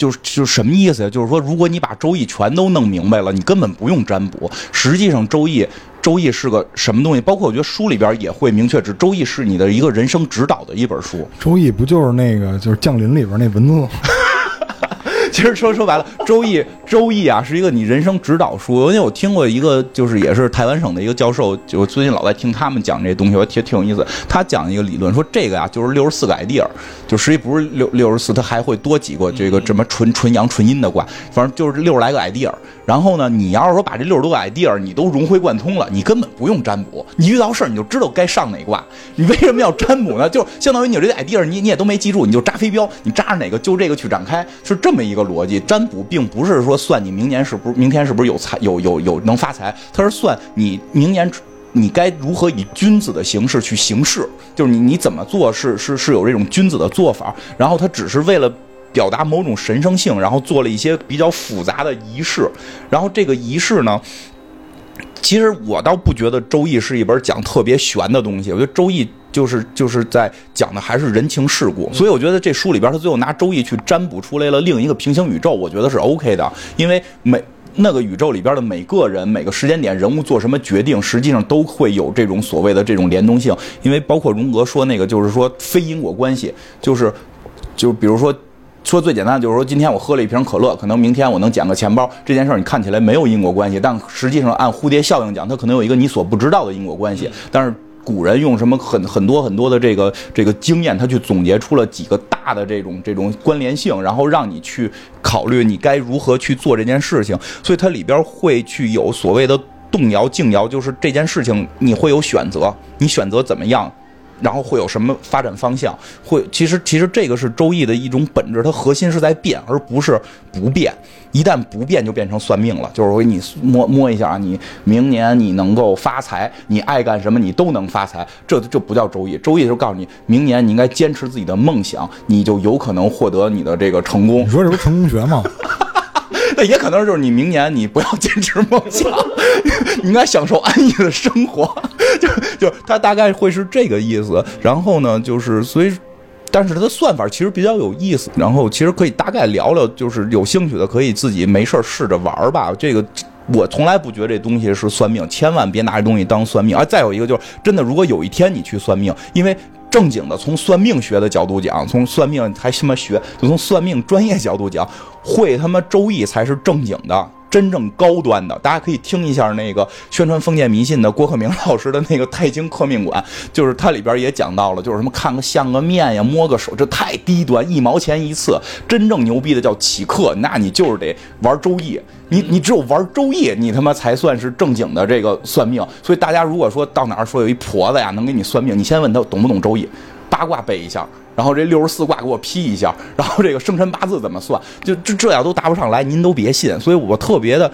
就是就是什么意思呀？就是说，如果你把《周易》全都弄明白了，你根本不用占卜。实际上，《周易》《周易》是个什么东西？包括我觉得书里边也会明确指，《周易》是你的一个人生指导的一本书。周易不就是那个就是降临里边那文字吗？*laughs* 其实说说白了，《周易》《周易》啊是一个你人生指导书。因为我听过一个，就是也是台湾省的一个教授，就最近老在听他们讲这东西，我挺挺有意思。他讲一个理论，说这个呀就是六十四个 idea，就实际不是六六十四，它还会多几个这个什么纯纯阳纯阴的卦，反正就是六十来个 idea。然后呢，你要是说把这六十多个 idea 你都融会贯通了，你根本不用占卜，你遇到事儿你就知道该上哪卦。你为什么要占卜呢？就相当于你这个 idea，你你也都没记住，你就扎飞镖，你扎着哪个就这个去展开，是这么一个逻辑。占卜并不是说算你明年是不是明天是不是有财有有有能发财，他是算你明年。你该如何以君子的形式去行事？就是你你怎么做是是是有这种君子的做法，然后他只是为了表达某种神圣性，然后做了一些比较复杂的仪式，然后这个仪式呢，其实我倒不觉得《周易》是一本讲特别玄的东西，我觉得《周易》就是就是在讲的还是人情世故，所以我觉得这书里边他最后拿《周易》去占卜出来了另一个平行宇宙，我觉得是 OK 的，因为每。那个宇宙里边的每个人、每个时间点、人物做什么决定，实际上都会有这种所谓的这种联动性。因为包括荣格说那个，就是说非因果关系，就是就比如说说最简单的，就是说今天我喝了一瓶可乐，可能明天我能捡个钱包，这件事儿你看起来没有因果关系，但实际上按蝴蝶效应讲，它可能有一个你所不知道的因果关系。但是古人用什么很很多很多的这个这个经验，他去总结出了几个大的这种这种关联性，然后让你去考虑你该如何去做这件事情。所以它里边会去有所谓的动摇、静摇，就是这件事情你会有选择，你选择怎么样。然后会有什么发展方向？会其实其实这个是周易的一种本质，它核心是在变，而不是不变。一旦不变，就变成算命了。就是说你摸摸一下啊，你明年你能够发财，你爱干什么你都能发财。这这不叫周易，周易就告诉你，明年你应该坚持自己的梦想，你就有可能获得你的这个成功你。说这不是成功学吗？*laughs* 那也可能就是你明年你不要坚持梦想，*laughs* 你应该享受安逸的生活，*laughs* 就就他大概会是这个意思。然后呢，就是所以。但是它的算法其实比较有意思，然后其实可以大概聊聊，就是有兴趣的可以自己没事试着玩吧。这个我从来不觉得这东西是算命，千万别拿这东西当算命。啊，再有一个就是真的，如果有一天你去算命，因为正经的从算命学的角度讲，从算命还什么学，就从算命专业角度讲，会他妈周易才是正经的真正高端的，大家可以听一下那个宣传封建迷信的郭克明老师的那个《太清刻命馆》，就是它里边也讲到了，就是什么看个相个面呀，摸个手，这太低端，一毛钱一次。真正牛逼的叫起课，那你就是得玩周易，你你只有玩周易，你他妈才算是正经的这个算命。所以大家如果说到哪儿说有一婆子呀能给你算命，你先问他懂不懂周易，八卦背一下。然后这六十四卦给我批一下，然后这个生辰八字怎么算？就这这样都答不上来，您都别信。所以我特别的，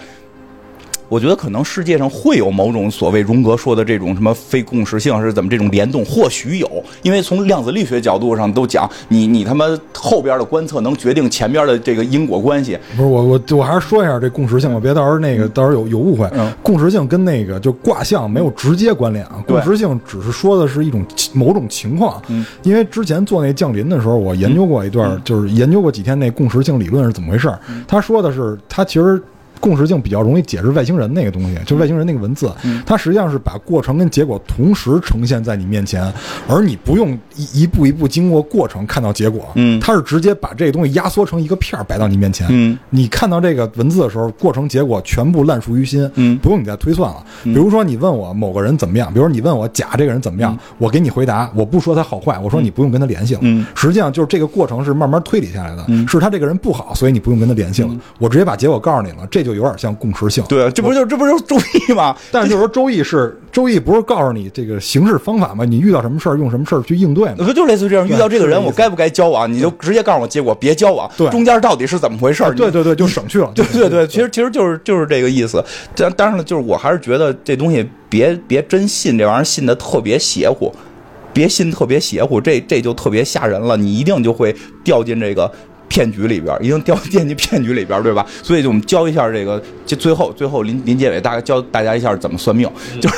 我觉得可能世界上会有某种所谓荣格说的这种什么非共识性是怎么这种联动，或许有，因为从量子力学角度上都讲，你你他妈后边的观测能决定前边的这个因果关系。不是我我我还是说一下这共识性吧，别到时候那个到时候有有误会。嗯共识性跟那个就卦象没有直接关联啊，共识性只是说的是一种某种情况。嗯，因为之前做那降临的时候，我研究过一段，就是研究过几天那共识性理论是怎么回事。嗯他说的是，他其实。共识性比较容易解释外星人那个东西，就是外星人那个文字，嗯。它实际上是把过程跟结果同时呈现在你面前，而你不用一一步一步经过过程看到结果，嗯。它是直接把这个东西压缩成一个片儿摆到你面前，嗯。你看到这个文字的时候，过程结果全部烂熟于心，嗯。不用你再推算了。比如说你问我某个人怎么样，比如说你问我甲这个人怎么样，我给你回答，我不说他好坏，我说你不用跟他联系了。嗯。实际上就是这个过程是慢慢推理下来的，是他这个人不好，所以你不用跟他联系了，我直接把结果告诉你了，这就有点像共识性。对，这不就这不就是周易吗？*laughs* 但是就是说周易是周易不是告诉你这个行事方法吗？你遇到什么事儿用什么事儿去应对吗？不就类似于这样？遇到这个人，我该不该交往？你就直接告诉我结果，别交往。对中间到底是怎么回事儿？对对对，就省去了。*laughs* 对对对，其实其实就是就是这个意思。但当然了，就是我还是觉得这东西别别真信这玩意儿，信的特别邪乎，别信特别邪乎，这这就特别吓人了。你一定就会掉进这个。骗局里边儿一定掉进去骗局里边儿，对吧？*laughs* 所以就我们教一下这个，就最后最后林林结尾大概教大家一下怎么算命，就是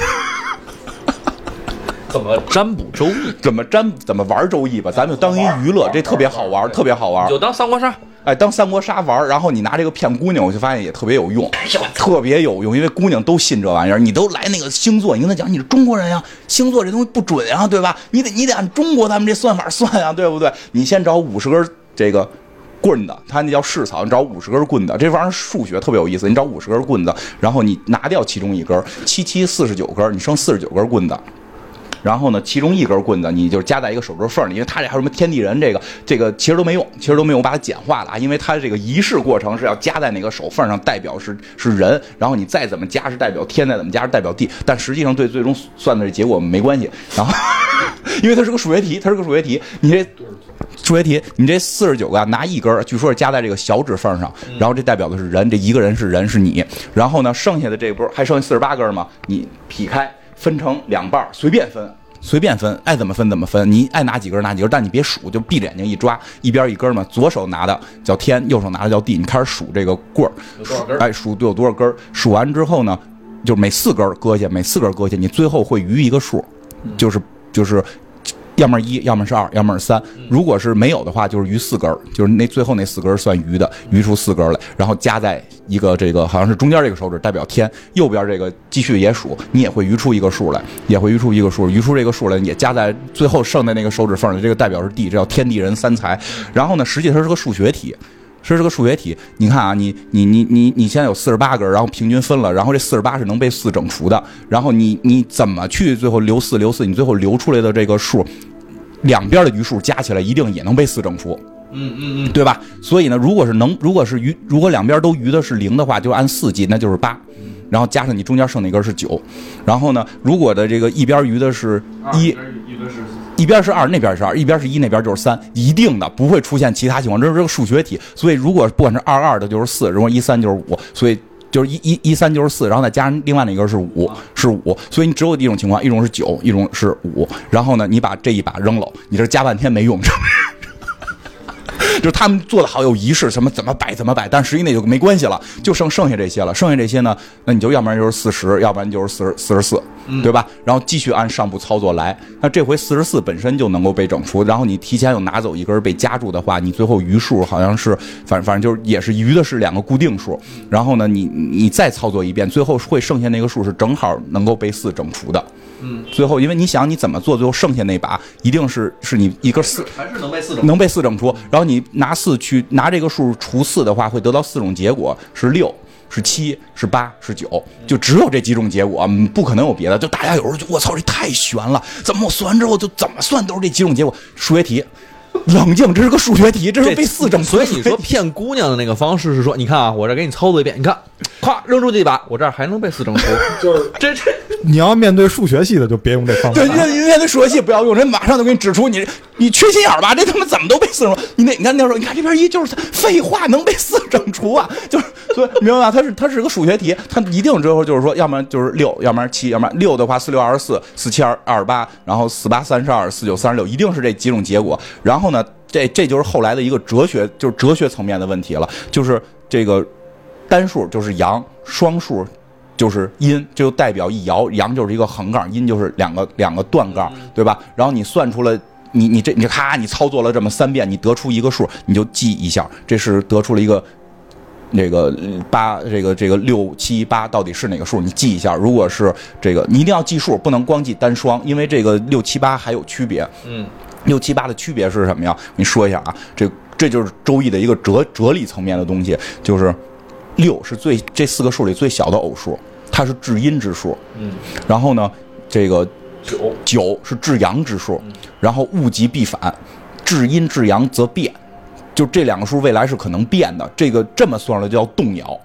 怎么占卜周易？*laughs* 怎么占怎么玩周易吧，咱们就当一娱乐，这特别好玩，特别好玩。就当三国杀。哎，当三国杀玩儿，然后你拿这个骗姑娘，我就发现也特别有用，特别有用，因为姑娘都信这玩意儿。你都来那个星座，你跟她讲你是中国人呀，星座这东西不准啊，对吧？你得你得按中国咱们这算法算啊，对不对？你先找五十根这个。棍子，它那叫试草，你找五十根棍子，这玩意儿数学特别有意思。你找五十根棍子，然后你拿掉其中一根，七七四十九根，你剩四十九根棍子。然后呢，其中一根棍子你就夹在一个手指缝里，因为它这还有什么天地人这个这个其实都没用，其实都没有把它简化了啊，因为它这个仪式过程是要夹在那个手缝上，代表是是人，然后你再怎么夹是代表天，再怎么夹是代表地，但实际上对最终算的结果没关系。然后，因为它是个数学题，它是个数学题，你这数学题，你这四十九个啊拿一根，据说是夹在这个小指缝上，然后这代表的是人，这一个人是人是你，然后呢，剩下的这不是还剩下四十八根吗？你劈开分成两半，随便分。随便分，爱怎么分怎么分，你爱拿几根拿几根，但你别数，就闭着眼睛一抓，一边一根嘛。左手拿的叫天，右手拿的叫地，你开始数这个棍儿，数根哎，数有多少根儿，数完之后呢，就是每四根儿搁下，每四根儿搁下，你最后会余一个数，就是就是。要么一，要么是二，要么是三。如果是没有的话，就是余四根儿，就是那最后那四根儿算余的，余出四根儿来，然后加在一个这个好像是中间这个手指代表天，右边这个继续也数，你也会余出一个数来，也会余出一个数，余出这个数来也加在最后剩的那个手指缝里，这个代表是地，这叫天地人三才。然后呢，实际它是个数学题。这是个数学题，你看啊，你你你你你现在有四十八根儿，然后平均分了，然后这四十八是能被四整除的，然后你你怎么去最后留四留四，你最后留出来的这个数，两边的余数加起来一定也能被四整除，嗯嗯嗯，对吧？所以呢，如果是能，如果是余，如果两边都余的是零的话，就按四计，那就是八，然后加上你中间剩那根是九，然后呢，如果的这个一边余的是一，一边是二，那边是二；一边是一，那边就是三，一定的不会出现其他情况，这是个数学题。所以如果不管是二二的，就是四；如果一三就是五，所以就是一一一三就是四，然后再加上另外那根是五，是五。所以你只有一种情况，一种是九，一种是五。然后呢，你把这一把扔了，你这加半天没用。*laughs* 就是他们做的好有仪式，什么怎么摆怎么摆，但实际那就没关系了，就剩剩下这些了。剩下这些呢，那你就要不然就是四十，要不然就是四十四十四，对吧？然后继续按上步操作来。那这回四十四本身就能够被整除，然后你提前又拿走一根被夹住的话，你最后余数好像是反反正就是也是余的是两个固定数。然后呢，你你再操作一遍，最后会剩下那个数是正好能够被四整除的。嗯，最后因为你想你怎么做，最后剩下那把一定是是你一根四还是能被四整。能被四整除，然后你拿四去拿这个数除四的话，会得到四种结果是六，是七是八是九，就只有这几种结果，嗯不可能有别的。就大家有时候就我操，这太悬了，怎么我算完之后就怎么算都是这几种结果？数学题，*laughs* 冷静，这是个数学题，这是被四整除所以。你说骗姑娘的那个方式是说，你看啊，我这给你操作一遍，你看，咵扔出去一把，我这儿还能被四整除，*laughs* 就是这这你要面对数学系的，就别用这方法对，。面面对数学系不要用，人马上就给你指出你你缺心眼儿吧？这他妈怎么都被四整除？你那你看那时候，你看这边一就是废话，能被四整除啊？就是所以明白吧？它是它是个数学题，它一定之后就是说，要不然就是六，要不然七，要不然六的话四六二十四，四七二二十八，然后四八三十二，四九三十六，一定是这几种结果。然后然后呢，这这就是后来的一个哲学，就是哲学层面的问题了，就是这个单数就是阳，双数就是阴，这就代表一爻，阳就是一个横杠，阴就是两个两个断杠，对吧？然后你算出了。你你这你咔，你操作了这么三遍，你得出一个数，你就记一下，这是得出了一个这个八，这个这个六七八到底是哪个数？你记一下。如果是这个，你一定要记数，不能光记单双，因为这个六七八还有区别。嗯，六七八的区别是什么呀？你说一下啊，这这就是周易的一个哲哲理层面的东西，就是六是最这四个数里最小的偶数，它是至阴之数。嗯，然后呢，这个九九是至阳之数，然后物极必反，至阴至阳则变，就这两个数未来是可能变的。这个这么算出来叫动摇。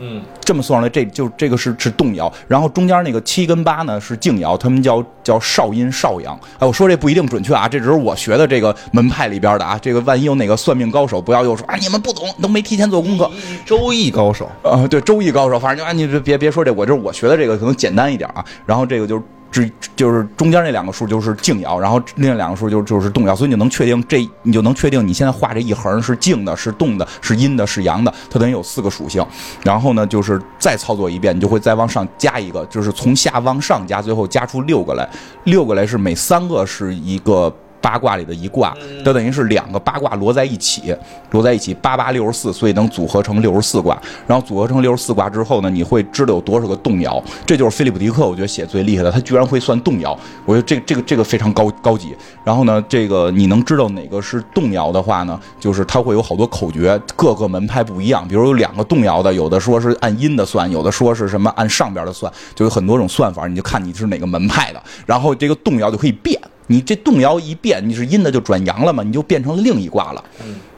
嗯，这么算上来，这就这个是是动摇，然后中间那个七跟八呢是静爻，他们叫叫少阴少阳。哎，我说这不一定准确啊，这只是我学的这个门派里边的啊。这个万一有哪个算命高手，不要又说啊你们不懂，都没提前做功课。周易高手，呃，对，周易高手，反正就啊，你别别别说这，我就是我学的这个可能简单一点啊。然后这个就是只就是中间那两个数就是静爻，然后另两个数就就是动爻，所以你能确定这，你就能确定你现在画这一横是静的，是动的，是阴的，是阳的，它等于有四个属性。然后呢，就是再操作一遍，你就会再往上加一个，就是从下往上加，最后加出六个来，六个来是每三个是一个。八卦里的一卦，它等于是两个八卦摞在一起，摞在一起八八六十四，所以能组合成六十四卦。然后组合成六十四卦之后呢，你会知道有多少个动摇。这就是菲利普迪克，我觉得写最厉害的，他居然会算动摇。我觉得这个这个这个非常高高级。然后呢，这个你能知道哪个是动摇的话呢，就是它会有好多口诀，各个门派不一样。比如有两个动摇的，有的说是按阴的算，有的说是什么按上边的算，就有很多种算法，你就看你是哪个门派的。然后这个动摇就可以变。你这动摇一变，你是阴的就转阳了嘛，你就变成另一卦了。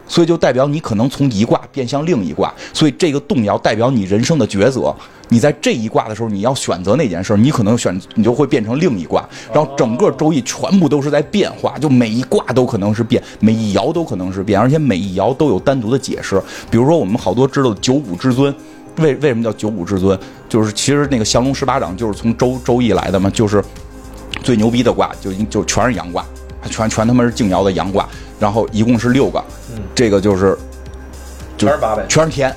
所以就代表你可能从一卦变向另一卦，所以这个动摇代表你人生的抉择。你在这一卦的时候，你要选择那件事，你可能选你就会变成另一卦。然后整个周易全部都是在变化，就每一卦都可能是变，每一爻都可能是变，而且每一爻都有单独的解释。比如说我们好多知道的九五至尊，为为什么叫九五至尊？就是其实那个降龙十八掌就是从周周易来的嘛，就是最牛逼的卦就就全是阳卦，全全他妈是静爻的阳卦，然后一共是六个，这个就是就全是八呗全是天，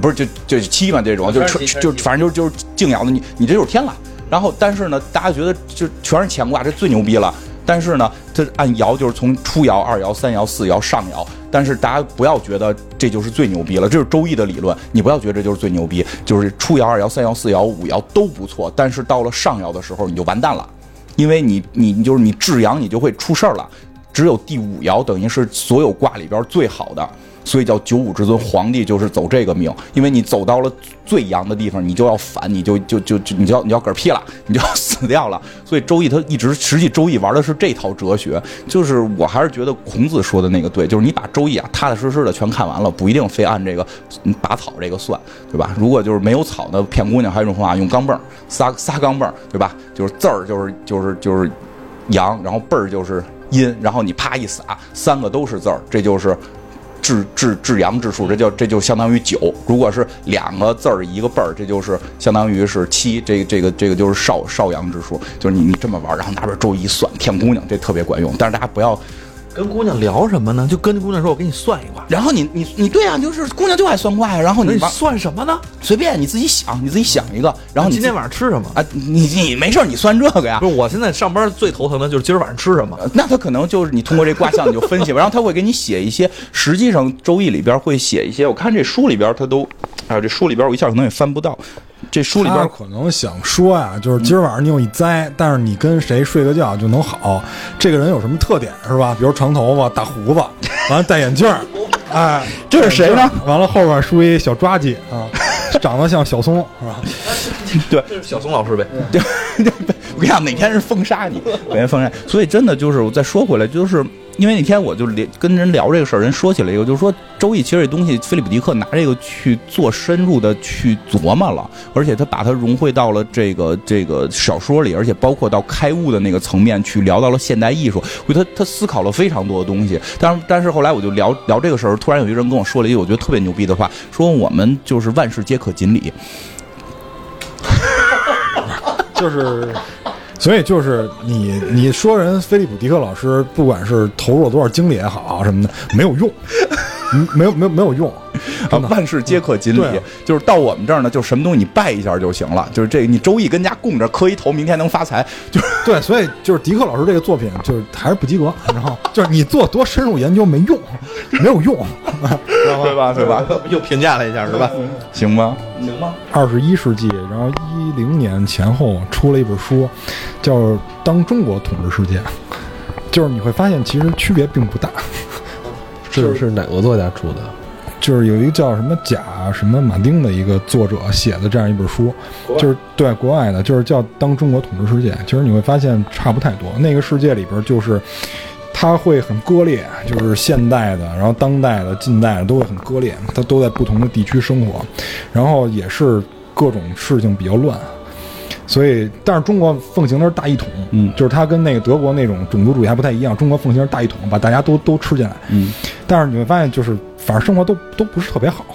不是就就七嘛这种，就全是就反正就是就是静爻的，你你这就是天了。然后但是呢，大家觉得就全是乾卦，这最牛逼了。但是呢，这按爻就是从初爻、二爻、三爻、四爻、上爻。但是大家不要觉得这就是最牛逼了，这是周易的理论，你不要觉得这就是最牛逼，就是初爻、二爻、三爻、四爻、五爻都不错，但是到了上爻的时候你就完蛋了，因为你你你就是你至阳你就会出事儿了，只有第五爻等于是所有卦里边最好的，所以叫九五至尊。皇帝就是走这个命，因为你走到了最阳的地方，你就要反，你就就就就你就要你要嗝屁了，你就要死掉了。所以周易它一直实际周易玩的是这套哲学，就是我还是觉得孔子说的那个对，就是你把周易啊踏踏实实的全看完了，不一定非按这个嗯拔草这个算，对吧？如果就是没有草的骗姑娘，还有一种方法用钢镚儿仨仨钢镚儿，对吧？就是字儿就是就是就是阳，然后辈儿就是阴，然后你啪一撒，三个都是字儿，这就是至至至阳之数，这叫这就相当于九。如果是两个字儿一个辈儿，这就是相当于是七。这个这个这个就是少少阳之数，就是你你这么玩，然后拿本周易一算骗姑娘，这特别管用。但是大家不要，跟姑娘聊什么呢？就跟姑娘说，我给你算一卦。然后你你你对啊，就是姑娘就爱算卦呀，然后你你算什么呢？随便你自己想，你自己想一个，然后你今天晚上吃什么？啊，你你没事你算这个呀不，是，我现在上班最头疼的就是今儿晚上吃什么。那他可能就是你通过这卦象你就分析吧，然后他会给你写一些，实际上周易里边会写一些，我看这书里边他都，哎呦，这书里边我一下可能也翻不到，这书里边可能想说呀，就是今儿晚上你有一灾，但是你跟谁睡个觉就能好。这个人有什么特点是吧？比如长头发、大胡子，完了戴眼镜儿，哎，*laughs* 这是谁呢完了后边梳一小抓髻啊，长得像小松是吧？*laughs* 这是小松老师呗。*laughs* 对我跟你讲，哪天是封杀你，哪天封杀。所以真的就是，我再说回来，就是因为那天我就聊跟人聊这个事儿，人说起来一个，就是说《周易》其实这东西，菲利普迪克拿这个去做深入的去琢磨了，而且他把它融汇到了这个这个小说里，而且包括到开悟的那个层面去聊到了现代艺术，我觉得他他思考了非常多的东西。但是但是后来我就聊聊这个事儿，突然有一个人跟我说了一句我觉得特别牛逼的话，说我们就是万事皆可锦鲤。就是，所以就是你你说人菲利普迪克老师，不管是投入了多少精力也好什么的，没有用，没有没有没有用，啊。万事皆可锦鲤就是到我们这儿呢，就什么东西你拜一下就行了，就是这个你周易跟家供着，磕一头，明天能发财，就是对，所以就是迪克老师这个作品，就是还是不及格，然后就是你做多深入研究没用，*laughs* 没有用，*laughs* 对吧？对吧？又评价了一下是吧？行吗？行吗？二十一世纪，然后一零年前后出了一本书，叫《当中国统治世界》，就是你会发现其实区别并不大，是是哪个作家出的？就是有一个叫什么贾什么马丁的一个作者写的这样一本书，就是对国外的，就是叫《当中国统治世界》。其实你会发现差不太多，那个世界里边就是它会很割裂，就是现代的，然后当代的、近代的都会很割裂，它都在不同的地区生活，然后也是各种事情比较乱。所以，但是中国奉行的是大一统，嗯就是它跟那个德国那种种族主义还不太一样。中国奉行是大一统，把大家都都吃进来。嗯，但是你会发现，就是反正生活都都不是特别好。*laughs*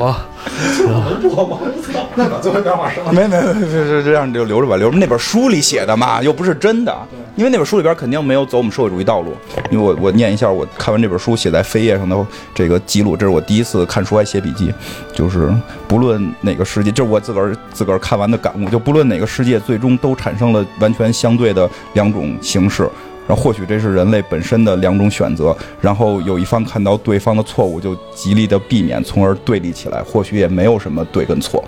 哇，*laughs* 那把最后一段话说没没没，没这这样就留着吧，留着那本书里写的嘛，又不是真的。因为那本书里边肯定没有走我们社会主义道路。因为我我念一下我看完这本书写在扉页上的这个记录，这是我第一次看书还写笔记，就是不论哪个世界，这是我自个儿自个儿看完的感悟，就不论哪个世界，最终都产生了完全相对的两种形式。然后或许这是人类本身的两种选择，然后有一方看到对方的错误就极力的避免，从而对立起来，或许也没有什么对跟错。